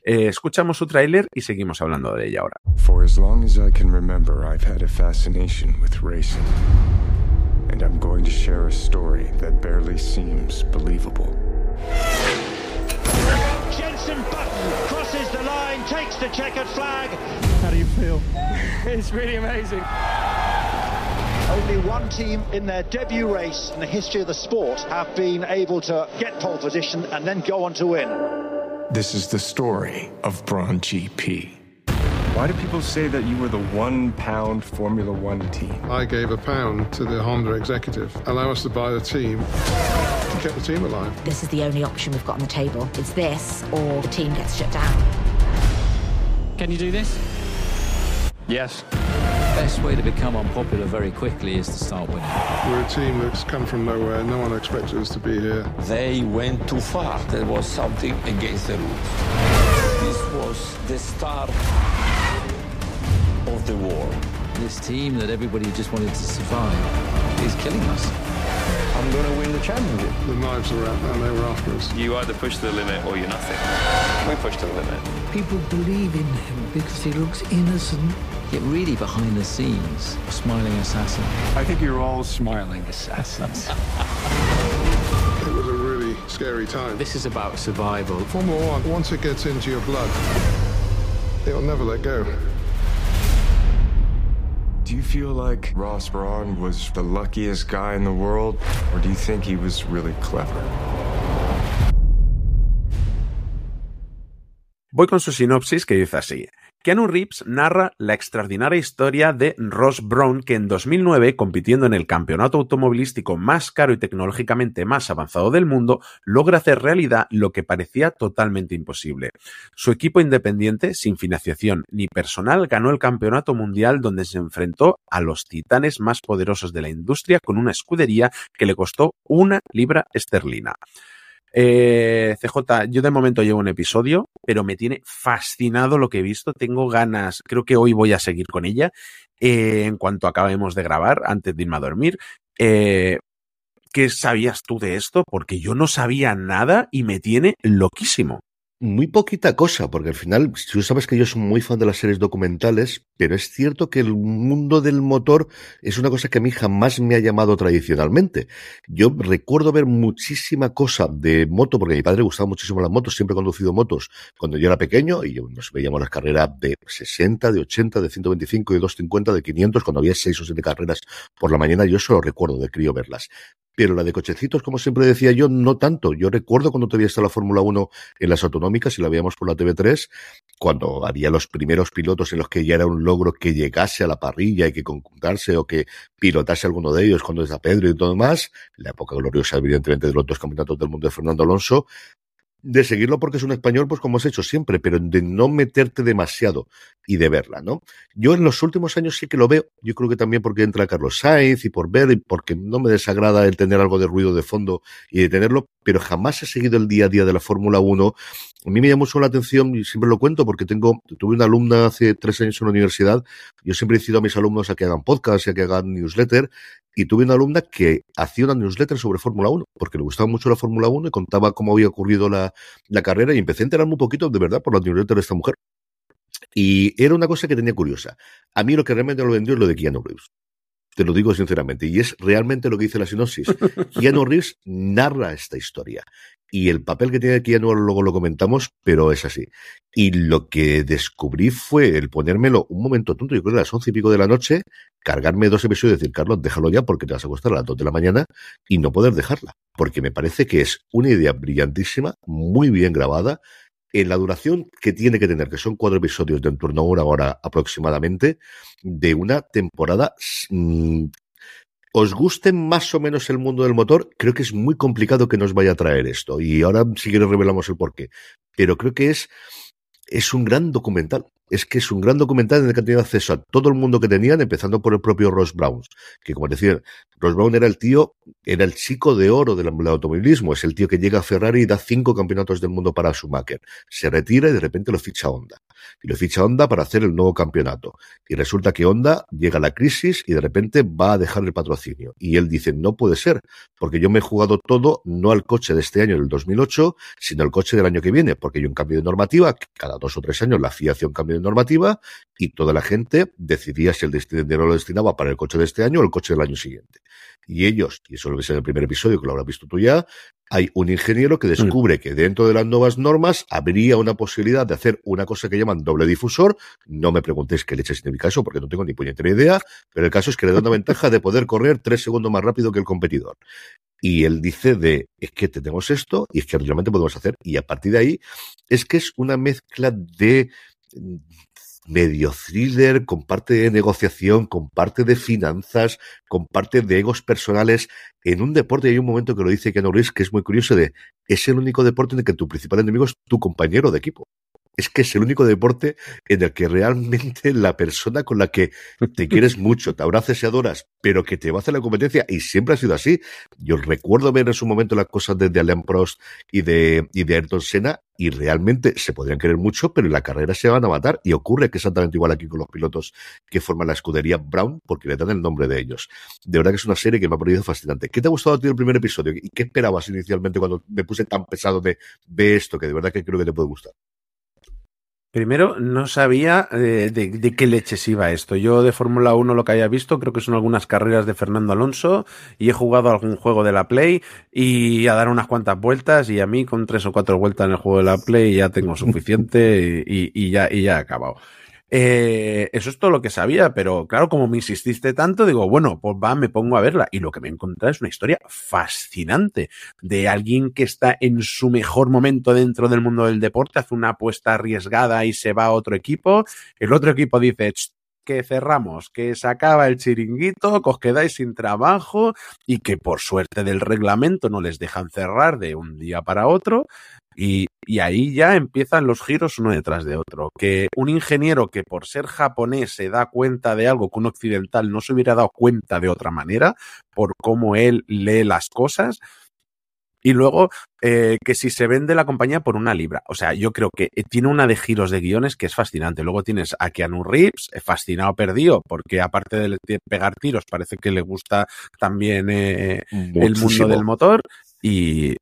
Eh, escuchamos su tráiler y seguimos hablando de ella ahora. For as long as I can remember, I've had a fascination with racing. And I'm going to share a story that barely seems believable. Jensen Button crosses the line, takes the checkered flag. How do you feel? [laughs] It's really amazing. Only one team in their debut race in the history of the sport have been able to get pole position and then go on to win. This is the story of Braun GP. Why do people say that you were the one pound Formula One team? I gave a pound to the Honda executive. Allow us to buy the team to keep the team alive. This is the only option we've got on the table. It's this or the team gets shut down. Can you do this? Yes. Best way to become unpopular very quickly is to start winning. We're a team that's come from nowhere. No one expected us to be here. They went too far. There was something against the rules. This was the start of the war. This team that everybody just wanted to survive is killing us. I'm going to win the championship. The knives are out and they were after us. You either push the limit or you're nothing. We pushed the limit. People believe in him because he looks innocent. Yet really behind the scenes, a smiling assassin. I think you're all smiling assassins. [laughs] it was a really scary time. This is about survival. Formula One, once it gets into your blood, it'll never let go. Do you feel like Ross Braun was the luckiest guy in the world, or do you think he was really clever? Voy con su sinopsis que dice así. Keanu Reeves narra la extraordinaria historia de Ross Brown, que en 2009, compitiendo en el campeonato automovilístico más caro y tecnológicamente más avanzado del mundo, logra hacer realidad lo que parecía totalmente imposible. Su equipo independiente, sin financiación ni personal, ganó el campeonato mundial donde se enfrentó a los titanes más poderosos de la industria con una escudería que le costó una libra esterlina. Eh, CJ, yo de momento llevo un episodio, pero me tiene fascinado lo que he visto. Tengo ganas, creo que hoy voy a seguir con ella eh, en cuanto acabemos de grabar, antes de irme a dormir. Eh, ¿Qué sabías tú de esto? Porque yo no sabía nada y me tiene loquísimo. Muy poquita cosa, porque al final, tú sabes que yo soy muy fan de las series documentales, pero es cierto que el mundo del motor es una cosa que a mí jamás me ha llamado tradicionalmente. Yo recuerdo ver muchísima cosa de moto, porque a mi padre le gustaban muchísimo las motos, siempre he conducido motos cuando yo era pequeño, y nos veíamos las carreras de 60, de 80, de 125, de 250, de 500, cuando había 6 o 7 carreras por la mañana, yo solo recuerdo de crío verlas pero la de cochecitos, como siempre decía yo, no tanto. Yo recuerdo cuando todavía estaba la Fórmula 1 en las autonómicas y la veíamos por la TV3, cuando había los primeros pilotos en los que ya era un logro que llegase a la parrilla y que conjuntarse o que pilotase alguno de ellos cuando es a Pedro y todo más, la época gloriosa evidentemente de los dos campeonatos del mundo de Fernando Alonso, de seguirlo porque es un español, pues como has hecho siempre, pero de no meterte demasiado y de verla, ¿no? Yo en los últimos años sí que lo veo, yo creo que también porque entra Carlos Sainz y por ver y porque no me desagrada el tener algo de ruido de fondo y de tenerlo, pero jamás he seguido el día a día de la Fórmula 1. A mí me llamó mucho la atención y siempre lo cuento porque tengo, tuve una alumna hace tres años en la universidad, yo siempre he decido a mis alumnos a que hagan podcast y a que hagan newsletter y tuve una alumna que hacía una newsletter sobre Fórmula 1, porque le gustaba mucho la Fórmula 1 y contaba cómo había ocurrido la, la, carrera y empecé a enterarme un poquito de verdad por la newsletter de esta mujer. Y era una cosa que tenía curiosa. A mí lo que realmente lo vendió es lo de Keanu Reeves. Te lo digo sinceramente. Y es realmente lo que dice la sinopsis. [laughs] Keanu Reeves narra esta historia. Y el papel que tiene Keanu luego lo comentamos, pero es así. Y lo que descubrí fue el ponérmelo un momento tonto, yo creo que a las once y pico de la noche, cargarme dos episodios y decir, Carlos, déjalo ya porque te vas a acostar a las dos de la mañana y no poder dejarla. Porque me parece que es una idea brillantísima, muy bien grabada, en la duración que tiene que tener, que son cuatro episodios de en torno a una hora aproximadamente, de una temporada mmm, os guste más o menos el mundo del motor, creo que es muy complicado que nos vaya a traer esto. Y ahora si quieres revelamos el porqué. Pero creo que es, es un gran documental. Es que es un gran documental en el que han tenido acceso a todo el mundo que tenían, empezando por el propio Ross Brown, que como decía, Ross Brown era el tío, era el chico de oro del, automovilismo, es el tío que llega a Ferrari y da cinco campeonatos del mundo para Schumacher, se retira y de repente lo ficha Honda, y lo ficha Honda para hacer el nuevo campeonato, y resulta que Honda llega a la crisis y de repente va a dejar el patrocinio, y él dice, no puede ser, porque yo me he jugado todo, no al coche de este año, del 2008, sino al coche del año que viene, porque hay un cambio de normativa, cada dos o tres años la FIA hace un cambio de normativa y toda la gente decidía si el dinero lo destinaba para el coche de este año o el coche del año siguiente. Y ellos, y eso lo ves en el primer episodio, que lo habrás visto tú ya, hay un ingeniero que descubre que dentro de las nuevas normas habría una posibilidad de hacer una cosa que llaman doble difusor. No me preguntéis qué leche significa eso, porque no tengo ni puñetera idea, pero el caso es que le da una [laughs] ventaja de poder correr tres segundos más rápido que el competidor. Y él dice de, es que tenemos esto y es que realmente podemos hacer. Y a partir de ahí, es que es una mezcla de medio thriller, con parte de negociación, con parte de finanzas, con parte de egos personales. En un deporte hay un momento que lo dice Keanu Reeves que es muy curioso de, es el único deporte en el que tu principal enemigo es tu compañero de equipo es que es el único deporte en el que realmente la persona con la que te quieres mucho, te abrazas y adoras, pero que te va a hacer la competencia, y siempre ha sido así. Yo recuerdo ver en su momento las cosas de, de Alain Prost y de, y de Ayrton Senna, y realmente se podrían querer mucho, pero en la carrera se van a matar, y ocurre que exactamente igual aquí con los pilotos que forman la escudería Brown, porque le dan el nombre de ellos. De verdad que es una serie que me ha parecido fascinante. ¿Qué te ha gustado a ti el primer episodio? ¿Y qué esperabas inicialmente cuando me puse tan pesado de, ve esto, que de verdad que creo que te puede gustar? Primero, no sabía eh, de, qué leches iba esto. Yo de Fórmula 1 lo que haya visto creo que son algunas carreras de Fernando Alonso y he jugado algún juego de la Play y a dar unas cuantas vueltas y a mí con tres o cuatro vueltas en el juego de la Play ya tengo suficiente y, y, ya, y ya he acabado. Eh, eso es todo lo que sabía, pero claro, como me insististe tanto, digo, bueno, pues va, me pongo a verla. Y lo que me he encontrado es una historia fascinante de alguien que está en su mejor momento dentro del mundo del deporte, hace una apuesta arriesgada y se va a otro equipo. El otro equipo dice, que cerramos, que se acaba el chiringuito, que os quedáis sin trabajo y que por suerte del reglamento no les dejan cerrar de un día para otro. Y, y, ahí ya empiezan los giros uno detrás de otro. Que un ingeniero que por ser japonés se da cuenta de algo que un occidental no se hubiera dado cuenta de otra manera, por cómo él lee las cosas. Y luego, eh, que si se vende la compañía por una libra. O sea, yo creo que eh, tiene una de giros de guiones que es fascinante. Luego tienes a Keanu Reeves, eh, fascinado perdido, porque aparte de pegar tiros, parece que le gusta también eh, el mundo del motor. Y,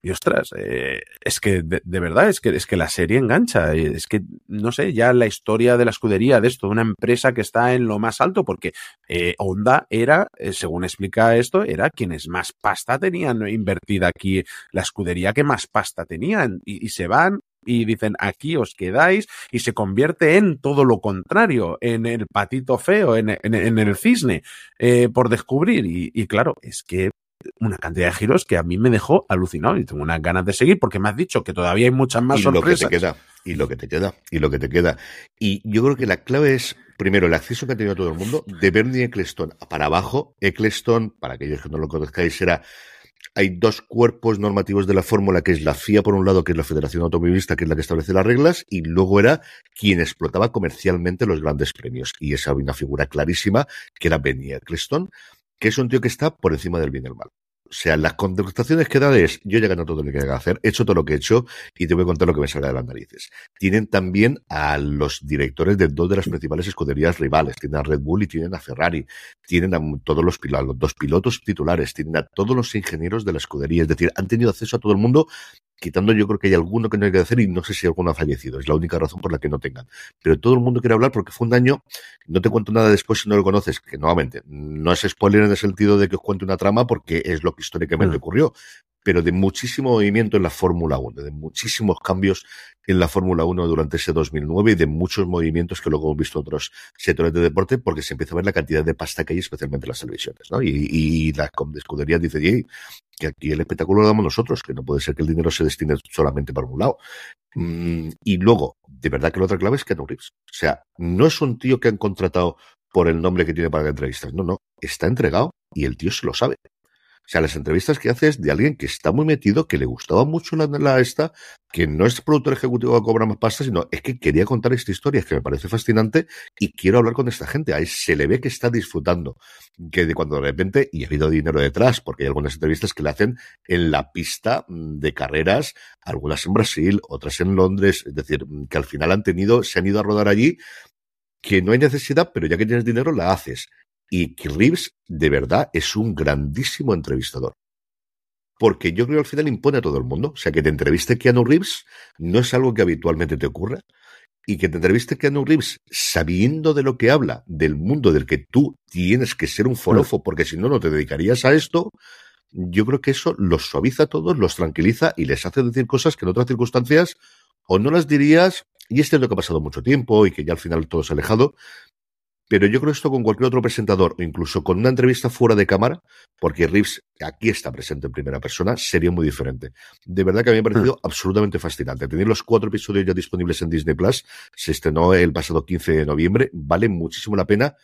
y ostras, eh, es que de, de, verdad, es que, es que la serie engancha. Es que, no sé, ya la historia de la escudería de esto, una empresa que está en lo más alto, porque eh, Honda era, eh, según explica esto, era quienes más pasta tenían invertida aquí, la escudería que más pasta tenían, y, y se van y dicen aquí os quedáis y se convierte en todo lo contrario, en el patito feo, en, en, en el cisne, eh, por descubrir. Y, y, claro, es que una cantidad de giros que a mí me dejó alucinado y tengo unas ganas de seguir porque me has dicho que todavía hay muchas más y sorpresas. Lo que te queda. Y lo que te queda, y lo que te queda. Y yo creo que la clave es, primero, el acceso que ha tenido todo el mundo, de Bernie Eccleston para abajo. Eccleston, para aquellos que no lo conozcáis, era hay dos cuerpos normativos de la fórmula, que es la FIA por un lado, que es la Federación Automovilista, que es la que establece las reglas, y luego era quien explotaba comercialmente los grandes premios. Y esa había una figura clarísima, que era Benny Eccleston, que es un tío que está por encima del bien y el mal. O sea, las contestaciones que da es, yo ya he ganado todo lo que que hacer, he hecho todo lo que he hecho y te voy a contar lo que me salga de las narices. Tienen también a los directores de dos de las principales escuderías rivales. Tienen a Red Bull y tienen a Ferrari. Tienen a todos los, pilotos, los dos pilotos titulares. Tienen a todos los ingenieros de la escudería. Es decir, han tenido acceso a todo el mundo quitando yo creo que hay alguno que no hay que hacer y no sé si alguno ha fallecido, es la única razón por la que no tengan. Pero todo el mundo quiere hablar porque fue un daño, no te cuento nada después si no lo conoces, que nuevamente no es spoiler en el sentido de que os cuente una trama porque es lo que históricamente ocurrió, pero de muchísimo movimiento en la Fórmula 1, de muchísimos cambios en la Fórmula 1 durante ese 2009 y de muchos movimientos que luego hemos visto en otros sectores de deporte porque se empieza a ver la cantidad de pasta que hay, especialmente en las televisiones, ¿no? Y, y las escuderías dicen, que aquí el espectáculo lo damos nosotros, que no puede ser que el dinero se destine solamente para un lado. Mm, y luego, de verdad que la otra clave es Keanu Reeves. O sea, no es un tío que han contratado por el nombre que tiene para entrevistas. No, no, está entregado y el tío se lo sabe. Sea, las entrevistas que haces de alguien que está muy metido, que le gustaba mucho la, la esta, que no es productor ejecutivo que cobra más pasta, sino es que quería contar esta historia, que me parece fascinante y quiero hablar con esta gente. Ahí se le ve que está disfrutando, que de cuando de repente, y ha habido dinero detrás, porque hay algunas entrevistas que le hacen en la pista mm, de carreras, algunas en Brasil, otras en Londres, es decir, mm, que al final han tenido, se han ido a rodar allí, que no hay necesidad, pero ya que tienes dinero, la haces. Y Reeves, de verdad, es un grandísimo entrevistador. Porque yo creo que al final impone a todo el mundo. O sea, que te entreviste Keanu Reeves no es algo que habitualmente te ocurra. Y que te entreviste Keanu Reeves sabiendo de lo que habla, del mundo del que tú tienes que ser un forofo, porque si no, no te dedicarías a esto. Yo creo que eso los suaviza a todos, los tranquiliza y les hace decir cosas que en otras circunstancias o no las dirías, y este es lo que ha pasado mucho tiempo y que ya al final todo se ha alejado, pero yo creo esto con cualquier otro presentador, o incluso con una entrevista fuera de cámara, porque Reeves aquí está presente en primera persona, sería muy diferente. De verdad que a mí me ha parecido hmm. absolutamente fascinante. Tener los cuatro episodios ya disponibles en Disney Plus, se estrenó el pasado 15 de noviembre, vale muchísimo la pena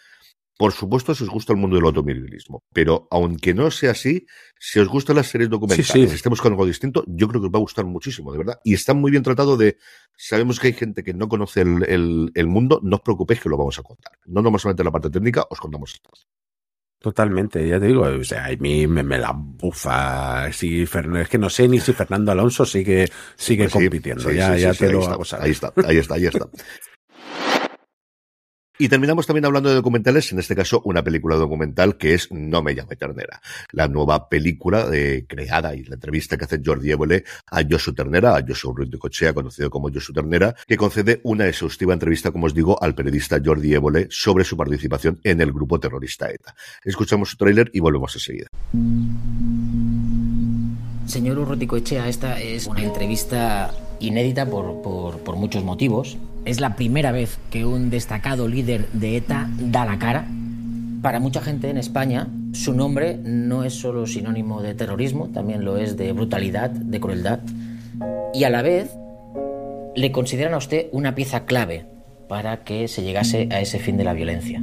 por supuesto, si os gusta el mundo del automovilismo, pero aunque no sea así, si os gustan las series documentales, si estemos con algo distinto, yo creo que os va a gustar muchísimo, de verdad. Y está muy bien tratado de, sabemos que hay gente que no conoce el, el, mundo, no os preocupéis que lo vamos a contar. No nomás solamente la parte técnica, os contamos esto. Totalmente, ya te digo, o sea, a mí me, la bufa. Si, es que no sé ni si Fernando Alonso sigue, sigue compitiendo. ya, ya te lo Ahí está, ahí está, ahí está. [laughs] Y terminamos también hablando de documentales, en este caso una película documental que es No me llame ternera, la nueva película eh, creada y la entrevista que hace Jordi Évole a Josu Ternera, a Josu Cochea, conocido como Josu Ternera, que concede una exhaustiva entrevista, como os digo, al periodista Jordi Évole sobre su participación en el grupo terrorista ETA. Escuchamos su tráiler y volvemos enseguida. Señor Urruticoechea, esta es una entrevista inédita por, por, por muchos motivos. Es la primera vez que un destacado líder de ETA da la cara. Para mucha gente en España, su nombre no es solo sinónimo de terrorismo, también lo es de brutalidad, de crueldad. Y a la vez, le consideran a usted una pieza clave para que se llegase a ese fin de la violencia.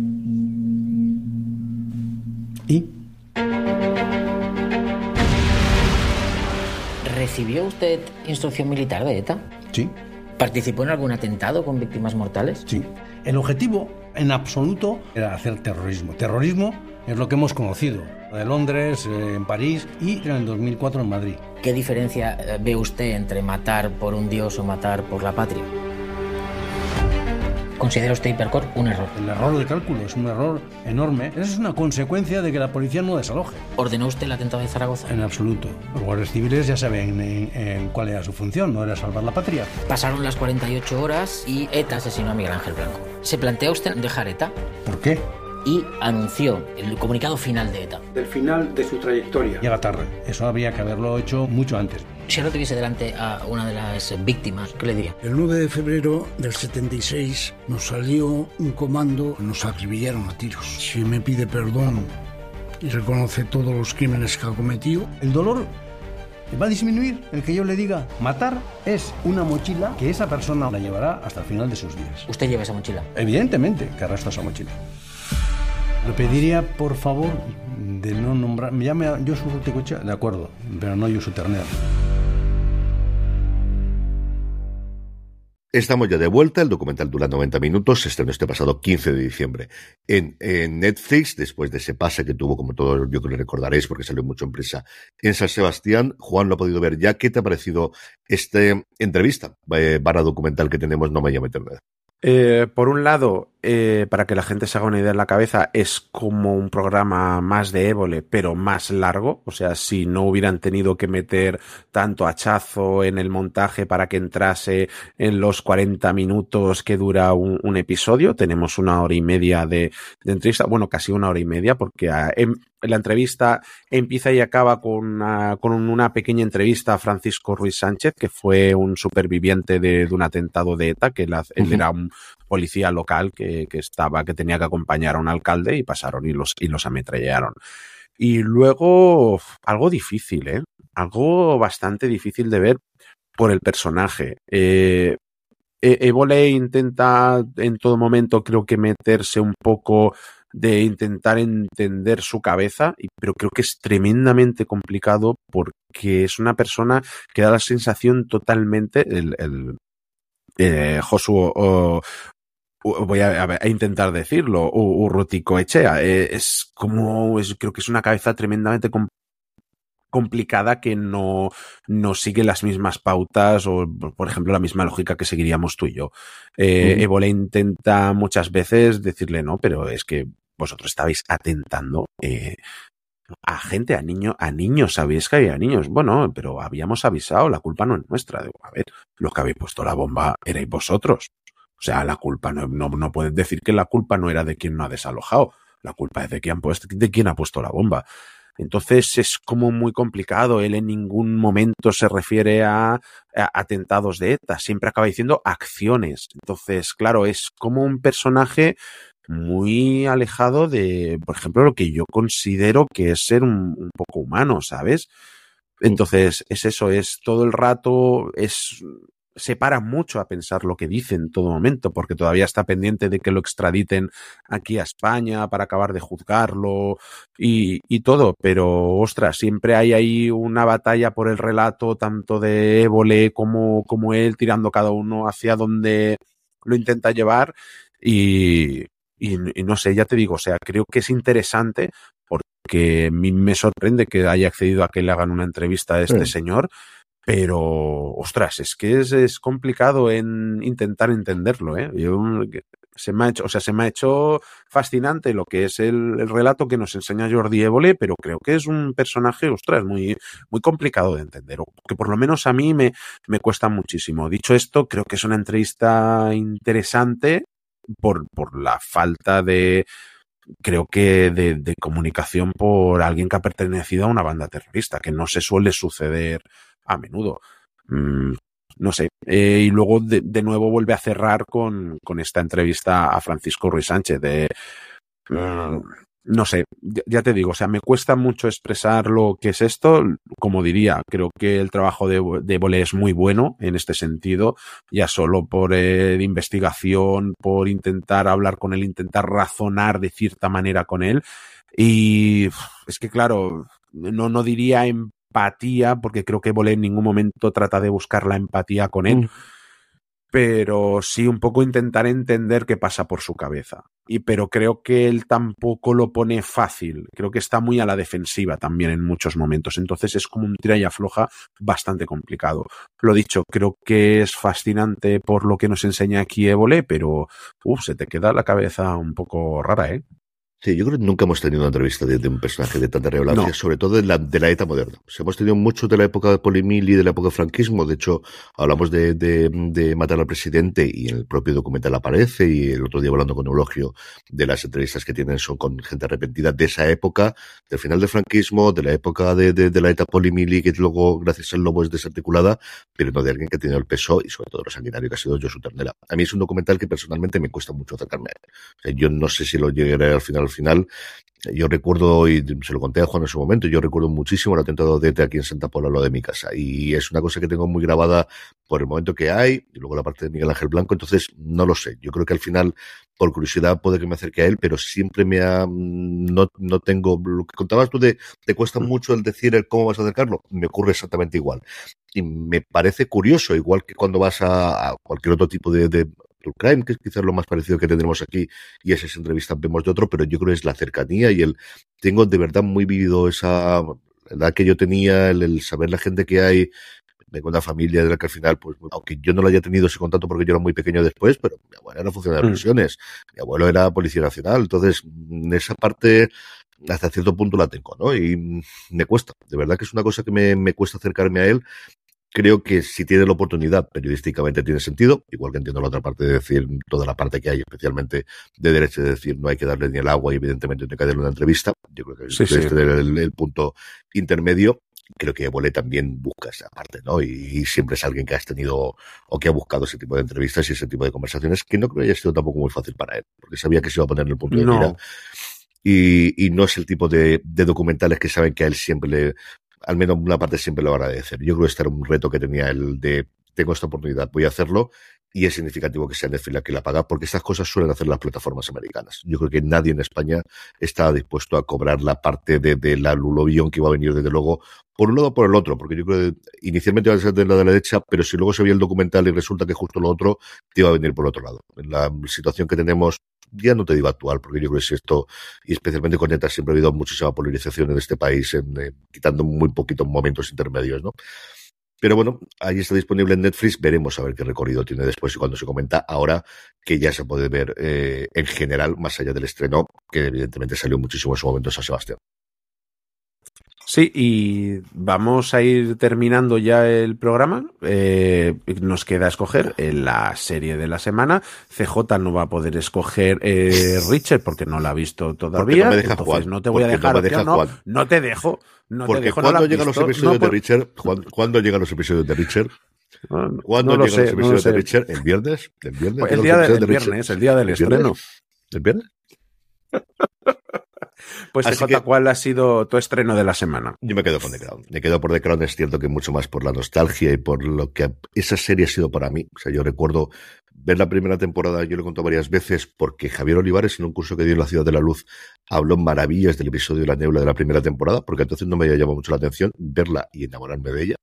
¿Y? ¿Recibió usted instrucción militar de ETA? Sí. ¿Participó en algún atentado con víctimas mortales? Sí. El objetivo, en absoluto, era hacer terrorismo. Terrorismo es lo que hemos conocido. De Londres, eh, en París y en el 2004 en Madrid. ¿Qué diferencia eh, ve usted entre matar por un dios o matar por la patria? ¿Considera usted Hipercore un error? El error de cálculo es un error enorme. Esa es una consecuencia de que la policía no desaloje. ¿Ordenó usted el atentado de Zaragoza? En absoluto. Los guardias civiles ya saben en, cuál era su función, no era salvar la patria. Pasaron las 48 horas y ETA asesinó a Miguel Ángel Blanco. ¿Se plantea usted dejar ETA? ¿Por qué? y anunció el comunicado final de ETA. Del final de su trayectoria. Llega tarde. Eso habría que haberlo hecho mucho antes. Si ahora tuviese delante a una de las víctimas, ¿qué le diría? El 9 de febrero del 76 nos salió un comando, nos acribillaron a tiros. Si me pide perdón y reconoce todos los crímenes que ha cometido. El dolor va a disminuir el que yo le diga matar es una mochila que esa persona la llevará hasta el final de sus días. ¿Usted lleva esa mochila? Evidentemente que arrastra esa mochila. Le pediría, por favor, de no nombrar. Me llame a Josu Urticochea, de acuerdo, pero no Josu Ternera. Estamos ya de vuelta, el documental dura 90 minutos, se estrenó este pasado 15 de diciembre en, Netflix, después de ese pase que tuvo, como todos yo creo que recordaréis, porque salió mucho en prisa en San Sebastián. Juan lo ha podido ver ya. ¿Qué te ha parecido esta entrevista eh, para documental que tenemos No me llame Internet? Eh, por un lado, eh, para que la gente se haga una idea en la cabeza, es como un programa más de Évole, pero más largo. O sea, si no hubieran tenido que meter tanto hachazo en el montaje para que entrase en los 40 minutos que dura un, episodio, tenemos una hora y media de, de, entrevista, bueno, casi una hora y media, porque a, en, la entrevista empieza y acaba con una, con una pequeña entrevista a Francisco Ruiz Sánchez, que fue un superviviente de, de un atentado de ETA, que la, él era un policía local que, que, estaba, que tenía que acompañar a un alcalde y pasaron y los, y los ametrallaron. Y luego, algo difícil, ¿eh? Algo bastante difícil de ver por el personaje. Eh, Evole intenta en todo momento, creo que meterse un poco de intentar entender su cabeza, pero creo que es tremendamente complicado porque es una persona que da la sensación totalmente, el, el eh, Josuo, voy a, a, intentar decirlo, Urrutico Echea, eh, es como, es, creo que es una cabeza tremendamente com complicada que no, no sigue las mismas pautas o, por ejemplo, la misma lógica que seguiríamos tú y yo. Eh, mm. Intenta muchas veces decirle, no, pero es que vosotros estabais atentando eh, a gente, a niños, a niños, sabéis que había niños. Bueno, pero habíamos avisado, la culpa no es nuestra. Digo, a ver, los que habéis puesto la bomba erais vosotros. O sea, la culpa no, no, no puedes decir que la culpa no era de quien no ha desalojado. La culpa es de quien, de quien ha puesto la bomba. Entonces es como muy complicado. Él en ningún momento se refiere a, a, atentados de ETA, siempre acaba diciendo acciones. Entonces, claro, es como un personaje muy alejado de, por ejemplo, lo que yo considero que es ser un, un poco humano, ¿sabes? Entonces, es eso, es todo el rato, es se para mucho a pensar lo que dice en todo momento, porque todavía está pendiente de que lo extraditen aquí a España para acabar de juzgarlo y, y, todo, pero ostras, siempre hay ahí una batalla por el relato, tanto de Évole como, como él, tirando cada uno hacia donde lo intenta llevar y, y, y, no sé, ya te digo, o sea, creo que es interesante porque a mí me sorprende que haya accedido a que le hagan una entrevista a este sí. señor, pero, ostras, es que es, es, complicado en intentar entenderlo, ¿eh? Yo, se me ha hecho, o sea, se me ha hecho fascinante lo que es el, el relato que nos enseña Jordi Évole, pero creo que es un personaje, ostras, muy, muy complicado de entender, o que por lo menos a mí me, me cuesta muchísimo. Dicho esto, creo que es una entrevista interesante por, por la falta de, creo que de, comunicación por alguien que ha pertenecido a una banda terrorista, que no se suele suceder a menudo. Mm, no sé. Eh, y luego de, de, nuevo vuelve a cerrar con, con, esta entrevista a Francisco Ruiz Sánchez de... Uh, no sé, ya te digo, o sea, me cuesta mucho expresar lo que es esto. Como diría, creo que el trabajo de, de Bolé es muy bueno en este sentido, ya solo por eh, investigación, por intentar hablar con él, intentar razonar de cierta manera con él. Y es que, claro, no, no diría empatía, porque creo que Bolé en ningún momento trata de buscar la empatía con él. Mm pero sí un poco intentar entender qué pasa por su cabeza. Y pero creo que él tampoco lo pone fácil. Creo que está muy a la defensiva también en muchos momentos. Entonces es como un tira y afloja bastante complicado. Lo dicho, creo que es fascinante por lo que nos enseña aquí Évole, pero uf, se te queda la cabeza un poco rara, ¿eh? Sí, yo creo que nunca hemos tenido una entrevista de, de un personaje de tanta relevancia, no. sobre todo de la, de la ETA moderna. Pues hemos tenido mucho de la época de Polimil y de la época de franquismo. De hecho, hablamos de, de, de, matar al presidente y en el propio documental aparece. Y el otro día hablando con Eulogio de las entrevistas que tienen son con gente arrepentida de esa época, del final del franquismo, de la época de, de, de la ETA Polimili, que luego, gracias al lobo, es desarticulada, pero no de alguien que ha tenido el peso y sobre todo lo sanguinario que ha sido Josu Ternera. A mí es un documental que personalmente me cuesta mucho acercarme a él. O sea, yo no sé si lo llegaré al final final yo recuerdo, y se lo conté a Juan en su momento, yo recuerdo muchísimo el atentado de ETA aquí en Santa Pola, lo de mi casa. Y es una cosa que tengo muy grabada por el momento que hay, y luego la parte de Miguel Ángel Blanco, entonces no lo sé. Yo creo que al final, por curiosidad, puede que me acerque a él, pero siempre me ha, no, no tengo, lo que contabas tú de, te cuesta Mm. mucho el decir el cómo vas a acercarlo, me ocurre exactamente igual. Y me parece curioso, igual que cuando vas a, a cualquier otro tipo de, de True Crime, que es quizás lo más parecido que tendremos aquí, y esas entrevistas vemos de otro, pero yo creo que es la cercanía y el, tengo de verdad muy vivido esa edad que yo tenía, el, el saber la gente que hay, vengo de una familia de la que al final, pues, aunque yo no lo haya tenido ese contacto porque yo era muy pequeño después, pero mi abuelo era funcionario de Mm. prisiones, mi abuelo era policía nacional, entonces, en esa parte, hasta cierto punto la tengo, ¿no? Y mm, me cuesta, de verdad que es una cosa que me, me cuesta acercarme a él, creo que si tiene la oportunidad, periodísticamente tiene sentido, igual que entiendo la otra parte de decir, toda la parte que hay, especialmente de derecho, de decir, no hay que darle ni el agua y evidentemente no hay que darle una entrevista. Yo creo que Sí, este sí. es el, el punto intermedio. Creo que Évole también busca esa parte, ¿no? Y, y siempre es alguien que has tenido o que ha buscado ese tipo de entrevistas y ese tipo de conversaciones, que no creo que haya sido tampoco muy fácil para él, porque sabía que se iba a poner en el punto de mira. Y, y no es el tipo de, de documentales que saben que a él siempre le, al menos una parte siempre lo va a agradecer. Yo creo que este era un reto que tenía el de tengo esta oportunidad, voy a hacerlo, y es significativo que sea Netflix la que la paga, porque estas cosas suelen hacer las plataformas americanas. Yo creo que nadie en España está dispuesto a cobrar la parte de, la lulovión que iba a venir desde luego por un lado o por el otro, porque yo creo que inicialmente iba a ser de la de la derecha, pero si luego se veía el documental y resulta que justo lo otro te iba a venir por otro lado. La situación que tenemos, ya no te digo actual, porque yo creo que si esto, y especialmente con ETA, siempre ha habido muchísima polarización en este país, en, eh, quitando muy poquitos momentos intermedios, ¿no? Pero bueno, ahí está disponible en Netflix. Veremos a ver qué recorrido tiene después y cuando se comenta. Ahora que ya se puede ver eh, en general, más allá del estreno, que evidentemente salió muchísimo en su momento San Sebastián. Sí, y vamos a ir terminando ya el programa. Eh, nos queda escoger eh, la serie de la semana. CJ no va a poder escoger eh, Richard porque no la ha visto todavía. no me deja entonces no te voy a dejar no deja te dejo. No te dejo, cuando llegan los episodios por- de Richard, ¿cuándo, llegan los episodios de Richard? ¿Cuándo llegan sé, los episodios de. Richard? ¿El viernes? ¿El viernes? Pues el día de- el viernes, el día del estreno. ¿El viernes? Pues Así que- ¿cuál ha sido tu estreno de la semana? Yo me quedo con The Crown. Me quedo por The Crown, es cierto que mucho más por la nostalgia y por lo que esa serie ha sido para mí. O sea, yo recuerdo ver la primera temporada, yo lo he contado varias veces, porque Javier Olivares, en un curso que dio en la Ciudad de la Luz, habló maravillas del episodio de La Nebula de la primera temporada, porque entonces no me había llamado mucho la atención verla y enamorarme de ella.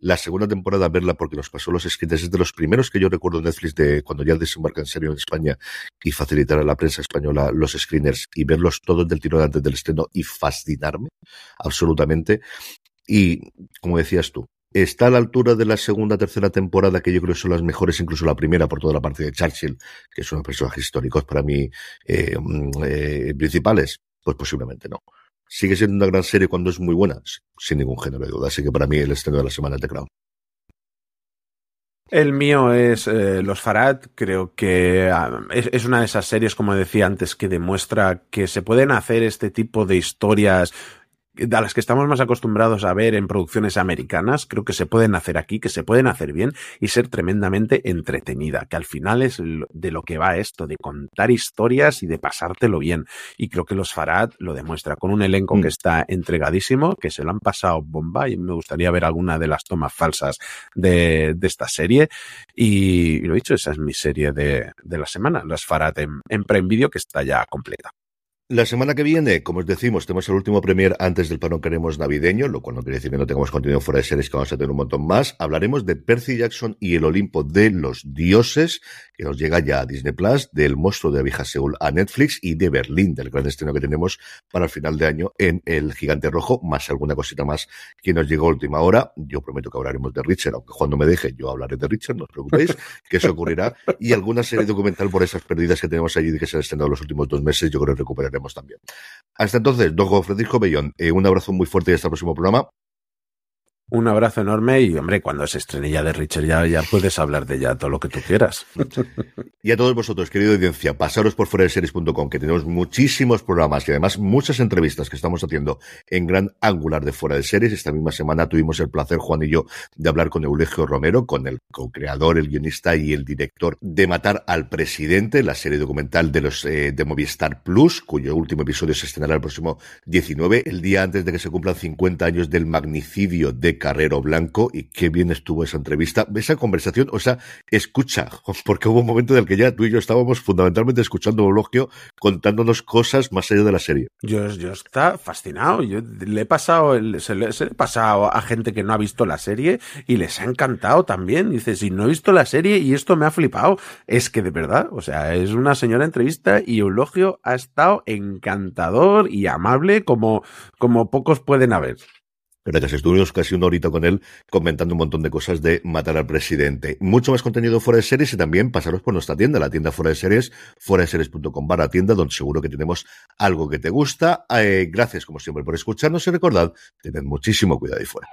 La segunda temporada, verla porque nos pasó los escritos, es de los primeros que yo recuerdo en Netflix de cuando ya desembarca en serio en España y facilitar a la prensa española los screeners y verlos todos del tirón antes del estreno y fascinarme absolutamente. Y como decías tú, está a la altura de la segunda, tercera temporada, que yo creo que son las mejores, incluso la primera, por toda la parte de Churchill, que son personajes históricos para mí eh, mm, eh, principales. Pues posiblemente no. Sigue siendo una gran serie cuando es muy buena, sin ningún género de duda. Así que para mí el estreno de la semana es The Crown. El mío es eh, Los Farad. Creo que ah, es, es una de esas series, como decía antes, que demuestra que se pueden hacer este tipo de historias a las que estamos más acostumbrados a ver en producciones americanas, creo que se pueden hacer aquí, que se pueden hacer bien y ser tremendamente entretenida, que al final es de lo que va esto, de contar historias y de pasártelo bien. Y creo que los Farad lo demuestra con un elenco Mm. que está entregadísimo, que se lo han pasado bomba y me gustaría ver alguna de las tomas falsas de, de esta serie. Y, y lo dicho, esa es mi serie de, de la semana, los Farad en, en Prime Video, que está ya completa. La semana que viene, como os decimos, tenemos el último premier antes del parón queremos navideño, lo cual no quiere decir que no tengamos contenido fuera de series, que vamos a tener un montón más. Hablaremos de Percy Jackson y el Olimpo de los dioses, que nos llega ya a Disney Plus, del monstruo de Abija Seúl a Netflix y de Berlín, del gran estreno que tenemos para el final de año en El Gigante Rojo, más alguna cosita más que nos llegó a última hora. Yo prometo que hablaremos de Richard, aunque cuando me deje, yo hablaré de Richard, no os preocupéis, que eso ocurrirá. Y alguna serie documental por esas pérdidas que tenemos allí de que se han estrenado los últimos dos meses, yo creo que recuperaremos también. Hasta entonces, don Juan Francisco Bellón, eh, un abrazo muy fuerte y hasta el próximo programa. Un abrazo enorme y, hombre, cuando se estrene ya de Richard, ya, ya puedes hablar de ella todo lo que tú quieras. [laughs] y a todos vosotros, querido audiencia, pasaros por fuera de series.com, que tenemos muchísimos programas y además muchas entrevistas que estamos haciendo en gran angular de fuera de series. Esta misma semana tuvimos el placer, Juan y yo, de hablar con Eulegio Romero, con el co-creador, el guionista y el director de Matar al Presidente, la serie documental de los eh, de Movistar Plus, cuyo último episodio se estrenará el próximo 19, el día antes de que se cumplan 50 años del magnicidio de Carrero Blanco y qué bien estuvo esa entrevista, esa conversación, o sea, escucha, [laughs] porque hubo un momento en el que ya tú y yo estábamos fundamentalmente escuchando un elogio contándonos cosas más allá de la serie. Yo, yo está fascinado, yo le he pasado, se le he pasado a gente que no ha visto la serie y les ha encantado también. Dice, si no he visto la serie y esto me ha flipado, es que de verdad, o sea, es una señora entrevista y Eulogio ha estado encantador y amable como, como pocos pueden haber. Gracias. Estuvimos casi una horita con él comentando un montón de cosas de matar al presidente. Mucho más contenido fuera de series y también pasaros por nuestra tienda, la tienda fuera de series, fuera de series.com barra tienda, donde seguro que tenemos algo que te gusta. Eh, gracias, como siempre, por escucharnos y recordad, tened muchísimo cuidado ahí fuera.